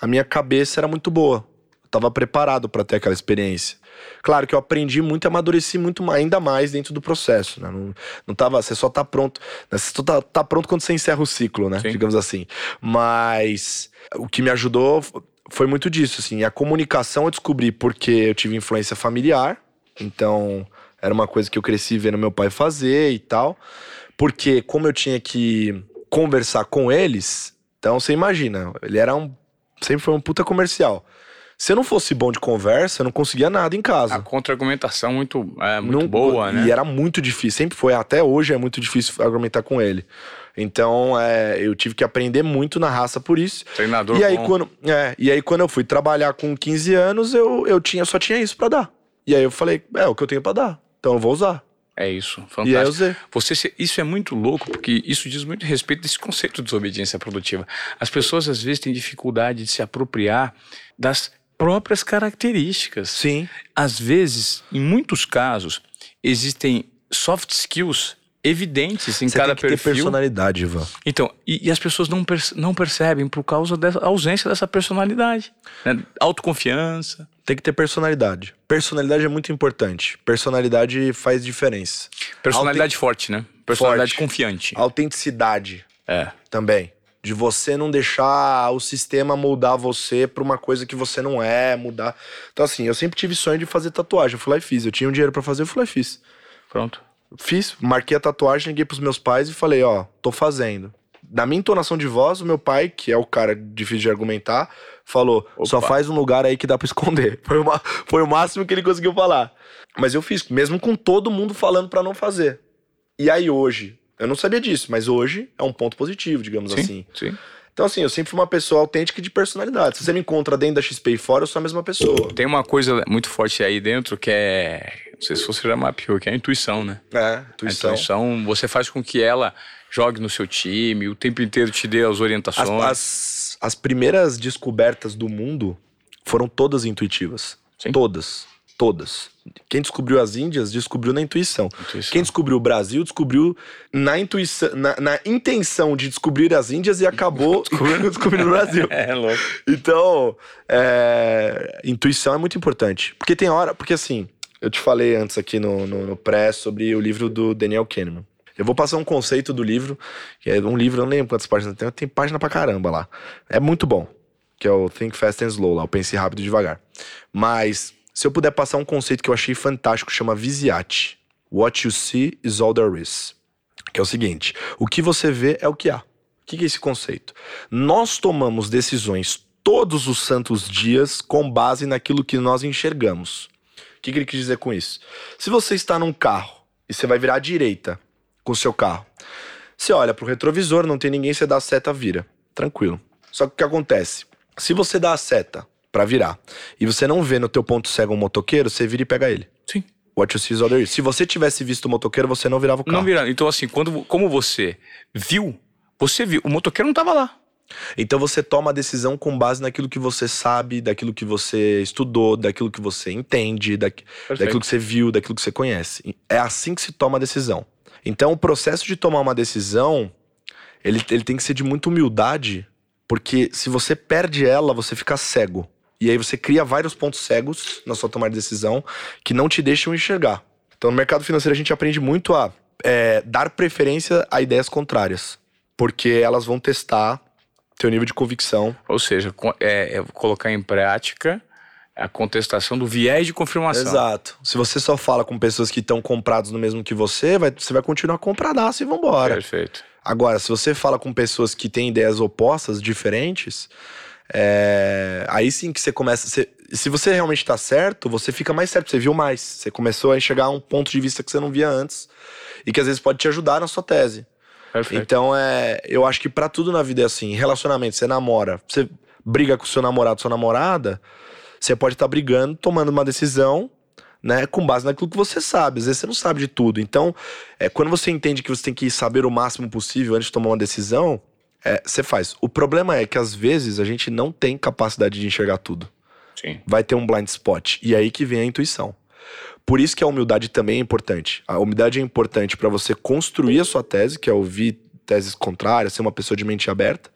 A minha cabeça era muito boa. Eu tava preparado para ter aquela experiência. Claro que eu aprendi muito e amadureci muito ainda mais dentro do processo, né? Não, não tava, você só tá pronto, né? você só tá, tá pronto quando você encerra o ciclo, né? Sim. Digamos assim. Mas o que me ajudou foi muito disso, assim. A comunicação eu descobri porque eu tive influência familiar. Então, era uma coisa que eu cresci vendo meu pai fazer e tal. Porque, como eu tinha que conversar com eles, então você imagina, ele era um. Sempre foi um puta comercial. Se eu não fosse bom de conversa, eu não conseguia nada em casa. A contra-argumentação muito, é, muito Não- boa, né? E era muito difícil, sempre foi, até hoje é muito difícil argumentar com ele. Então, é, eu tive que aprender muito na raça por isso. Treinador E aí, bom. quando, é, e aí, quando eu fui trabalhar com 15 anos, eu, eu tinha, só tinha isso pra dar. E aí eu falei, é o que eu tenho pra dar. Então eu vou usar. É isso, E aí eu fantástico. usei. Você isso é muito louco, porque isso diz muito a respeito desse conceito de desobediência produtiva. As pessoas, às vezes, têm dificuldade de se apropriar das próprias características. Sim. Às vezes, em muitos casos, existem soft skills evidentes em Você cada tem que ter perfil. personalidade, Ivan. Então, e, e as pessoas não, não percebem por causa da ausência dessa personalidade. né? Autoconfiança. Tem que ter personalidade. Personalidade é muito importante. Personalidade faz diferença. Personalidade forte, né? Personalidade Forte. confiante. Autenticidade É. também. De você não deixar o sistema moldar você pra uma coisa que você não é, mudar. Então, assim, eu sempre tive sonho de fazer tatuagem. Eu fui lá e fiz. Eu tinha um dinheiro pra fazer, eu fui lá e fiz. Pronto. Fiz, marquei a tatuagem, liguei pros meus pais e falei, ó, tô fazendo. Na minha entonação de voz, o meu pai, que é o cara difícil de argumentar, falou: só Opa. faz um lugar aí que dá pra esconder. Foi, uma, foi o máximo que ele conseguiu falar. Mas eu fiz, mesmo com todo mundo falando pra não fazer. E aí hoje, eu não sabia disso, mas hoje é um ponto positivo, digamos Sim, assim. sim. Então, assim, eu sempre fui uma pessoa autêntica e de personalidade. Se você me encontra dentro da XP e fora, eu sou a mesma pessoa. Tem uma coisa muito forte aí dentro que é. Não sei se você já mapeou, que é a intuição, né? É, A intuição. intuição, você faz com que ela jogue no seu time, o tempo inteiro te dê as As, orientações. as, as primeiras descobertas do mundo foram todas intuitivas. Sim. Todas. Todas. Quem descobriu as Índias descobriu na intuição. Intuição. Quem descobriu o Brasil descobriu na intuição, na, na intenção de descobrir as Índias e acabou descobrindo o Brasil. É louco. Então, é, intuição é muito importante. Porque tem hora. Porque assim, eu te falei antes aqui no, no, no pré sobre o livro do Daniel Kahneman. Eu vou passar um conceito do livro, que é um livro, eu não lembro quantas páginas tem, tem página pra caramba lá. É muito bom. Que é o Think Fast and Slow, lá, o Pense Rápido e Devagar. Mas, se eu puder passar um conceito que eu achei fantástico, chama Visiate. What you see is all there is. Que é o seguinte: o que você vê é o que há. O que é esse conceito? Nós tomamos decisões todos os santos dias com base naquilo que nós enxergamos. O que, ele quis dizer com isso? Se você está num carro e você vai virar à direita com o seu carro, você olha pro retrovisor, não tem ninguém, você dá a seta, vira. Tranquilo. Só que o que acontece? Se você dá a seta pra virar e você não vê no teu ponto cego um motoqueiro, você vira e pega ele. Sim. What you see is is. Se você tivesse visto o motoqueiro, você não virava o carro. Não virando. Então, assim, quando, como você viu, você viu. O motoqueiro não tava lá. Então você toma a decisão com base naquilo que você sabe, daquilo que você estudou, daquilo que você entende, da, daquilo que você viu, daquilo que você conhece. É assim que se toma a decisão. Então o processo de tomar uma decisão, ele, ele tem que ser de muita humildade, porque se você perde ela, você fica cego. E aí você cria vários pontos cegos na sua tomada de decisão que não te deixam enxergar. Então no mercado financeiro a gente aprende muito a é, dar preferência a ideias contrárias. Porque elas vão testar teu nível de convicção. Ou seja, é, é colocar em prática a contestação do viés de confirmação. Exato. Se você só fala com pessoas que estão compradas no mesmo que você, vai, você vai continuar compradaço e vambora. Perfeito. Agora, se você fala com pessoas que têm ideias opostas, diferentes, é, aí sim que você começa. você- se você realmente tá certo, você fica mais certo, você viu mais. Você começou a enxergar um ponto de vista que você não via antes e que às vezes pode te ajudar na sua tese. Perfeito. Então, é, eu acho que pra tudo na vida é assim. Relacionamento, você namora, você briga com seu namorado, sua namorada, você pode estar brigando, tomando uma decisão, né, com base naquilo que você sabe. Às vezes você não sabe de tudo. Então, é, quando você entende que você tem que saber o máximo possível antes de tomar uma decisão, é, você faz. O problema é que às vezes a gente não tem capacidade de enxergar tudo. Sim. Vai ter um blind spot. E aí que vem a intuição. Por isso que a humildade também é importante. A humildade é importante para você construir a sua tese, que é ouvir teses contrárias, ser uma pessoa de mente aberta.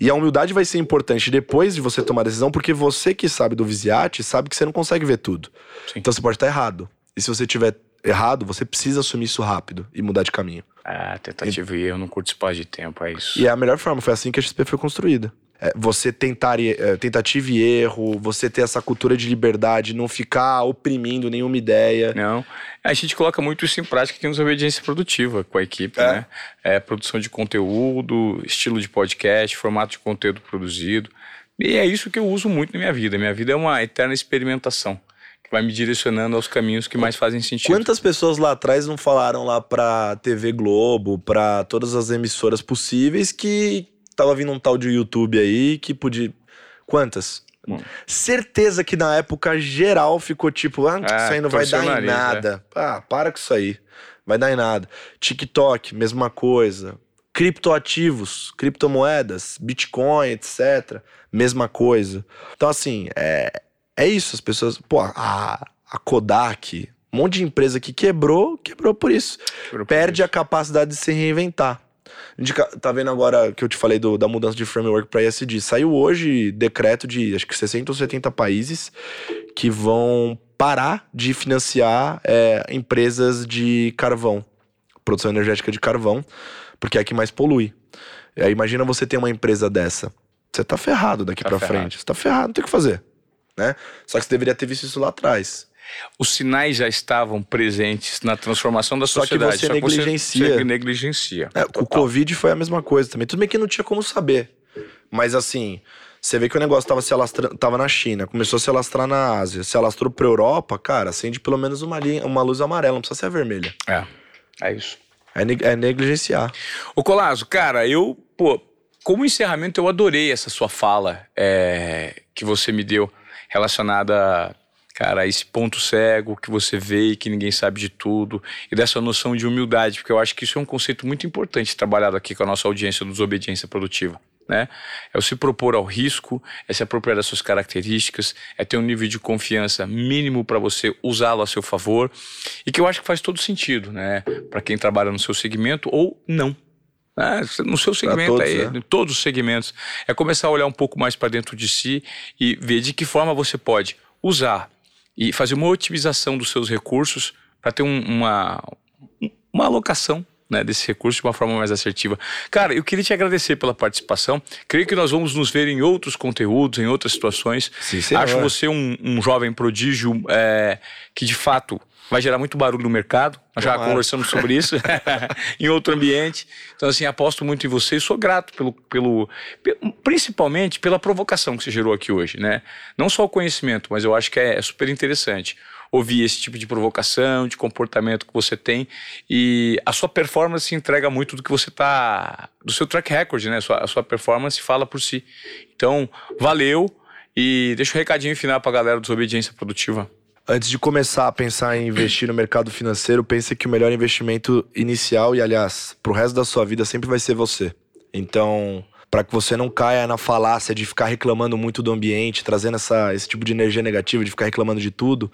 E a humildade vai ser importante depois de você tomar a decisão, porque você que sabe do Visiate sabe que você não consegue ver tudo. Sim. Então você pode estar errado. E se você tiver errado, você precisa assumir isso rápido e mudar de caminho. Ah, tentativa e erro, não curto espaço de tempo, é isso. E é a melhor forma, foi assim que a XP foi construída. é, você tentar, é, tentativa e erro, você ter essa cultura de liberdade, não ficar oprimindo nenhuma ideia. Não. A gente coloca muito isso em prática aqui nos Obediência Produtiva com a equipe, É. né? É, produção de conteúdo, estilo de podcast, formato de conteúdo produzido. E é isso que eu uso muito na minha vida. Minha vida é uma eterna experimentação que vai me direcionando aos caminhos que mais fazem sentido. Quantas pessoas lá atrás não falaram lá pra TV Globo, pra todas as emissoras possíveis que tava vindo um tal de YouTube aí que podia. Quantas? Bom. Certeza que na época geral ficou tipo, ah, É, isso aí não vai dar o em nariz, né? nada. Ah, para com isso aí. Vai dar em nada. TikTok, mesma coisa. Criptoativos, criptomoedas, Bitcoin, etc. Mesma coisa. Então, assim, é, é isso. As pessoas. Pô, a, a Kodak, um monte de empresa que quebrou, quebrou por isso. Perde a capacidade de se reinventar. A gente ca- tá vendo agora que eu te falei do- da mudança de framework para ISD. Saiu hoje decreto de acho que 60 ou 70 países que vão parar de financiar é, empresas de carvão, produção energética de carvão, porque é a que mais polui. Aí imagina você ter uma empresa dessa. Você tá ferrado daqui Tá pra ferrado. frente. Você tá ferrado, não tem o que fazer. Né? Só que você deveria ter visto isso lá atrás. Os sinais já estavam presentes na transformação da Só que sociedade. você negligencia. Você negligencia. É, o. Covid foi a mesma coisa também. Tudo bem que não tinha como saber. Mas assim, você vê que o negócio tava, se alastrando, tava na China, começou a se alastrar na Ásia, se alastrou pra Europa, cara, acende pelo menos uma, linha, uma luz amarela, não precisa ser vermelha. É, é isso. É, neg- é negligenciar. Ô Colasso, cara, eu, pô, como encerramento, eu adorei essa sua fala é, que você me deu relacionada, cara, a esse ponto cego que você vê e que ninguém sabe de tudo, e dessa noção de humildade, porque eu acho que isso é um conceito muito importante trabalhado aqui com a nossa audiência do Desobediência Produtiva. Né? É o se propor ao risco, é se apropriar das suas características, é ter um nível de confiança mínimo para você usá-lo a seu favor e que eu acho que faz todo sentido, né? Para quem trabalha no seu segmento ou não. Né? no seu segmento todos, aí, né? em todos os segmentos. É começar a olhar um pouco mais para dentro de si e ver de que forma você pode usar e fazer uma otimização dos seus recursos para ter um- uma, uma alocação né, desse recurso de uma forma mais assertiva. Cara, eu queria te agradecer pela participação. Creio que nós vamos nos ver em outros conteúdos, em outras situações. Sim. Acho você um, um jovem prodígio é, que, de fato, vai gerar muito barulho no mercado. Nós já conversamos sobre isso em outro ambiente. Então, assim, aposto muito em você e sou grato pelo, pelo, pe- principalmente pela provocação que você gerou aqui hoje, né? Não só o conhecimento, mas eu acho que é, é super interessante ouvir esse tipo de provocação, de comportamento que você tem e a sua performance entrega muito do que você tá, do seu track record, né? A sua, a sua performance fala por si. Então, valeu e deixa um recadinho final pra galera do Desobediência Produtiva. Antes de começar a pensar em investir no mercado financeiro, pense que o melhor investimento inicial e, aliás, pro resto da sua vida sempre vai ser você. Então, para que você não caia na falácia de ficar reclamando muito do ambiente, trazendo essa, esse tipo de energia negativa, de ficar reclamando de tudo,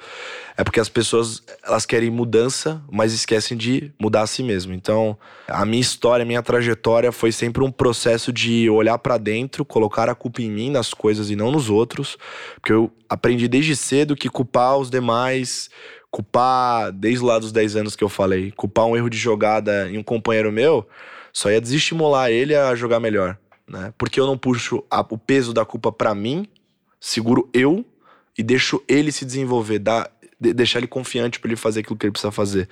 é porque as pessoas elas querem mudança, mas esquecem de mudar a si mesmo. Então, a minha história, a minha trajetória foi sempre um processo de olhar para dentro, colocar a culpa em mim nas coisas e não nos outros, porque eu aprendi desde cedo que culpar os demais, culpar desde lá dos 10 anos que eu falei, culpar um erro de jogada em um companheiro meu, só ia desestimular ele a jogar melhor, né? Porque eu não puxo a- o peso da culpa pra mim, seguro eu e deixo ele se desenvolver, dar, de- deixar ele confiante pra ele fazer aquilo que ele precisa fazer.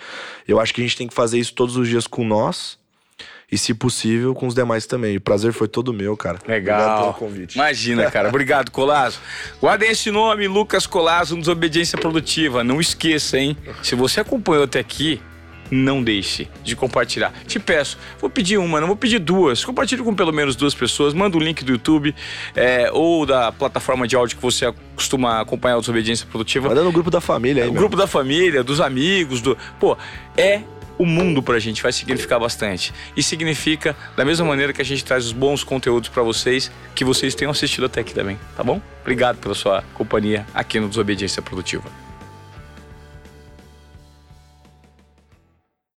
Eu acho que a gente tem que fazer isso todos os dias com nós e, se possível, com os demais também. O prazer foi todo meu, cara. Legal. Obrigado pelo convite. Imagina, cara. Obrigado, Colasso. Guardem esse nome, Lucas Colasso, Desobediência Produtiva. Não esqueça, hein? Se você acompanhou até aqui, não deixe de compartilhar. Te peço, vou pedir uma, não vou pedir duas. Compartilhe com pelo menos duas pessoas. Manda o link do YouTube é, ou da plataforma de áudio que você costuma acompanhar o Desobediência Produtiva. Manda no grupo da família aí, O grupo da família, dos amigos, do. Pô, é o mundo pra gente, vai significar bastante. E significa, da mesma maneira que a gente traz os bons conteúdos pra vocês, que vocês tenham assistido até aqui também, tá bom? Obrigado pela sua companhia aqui no Desobediência Produtiva.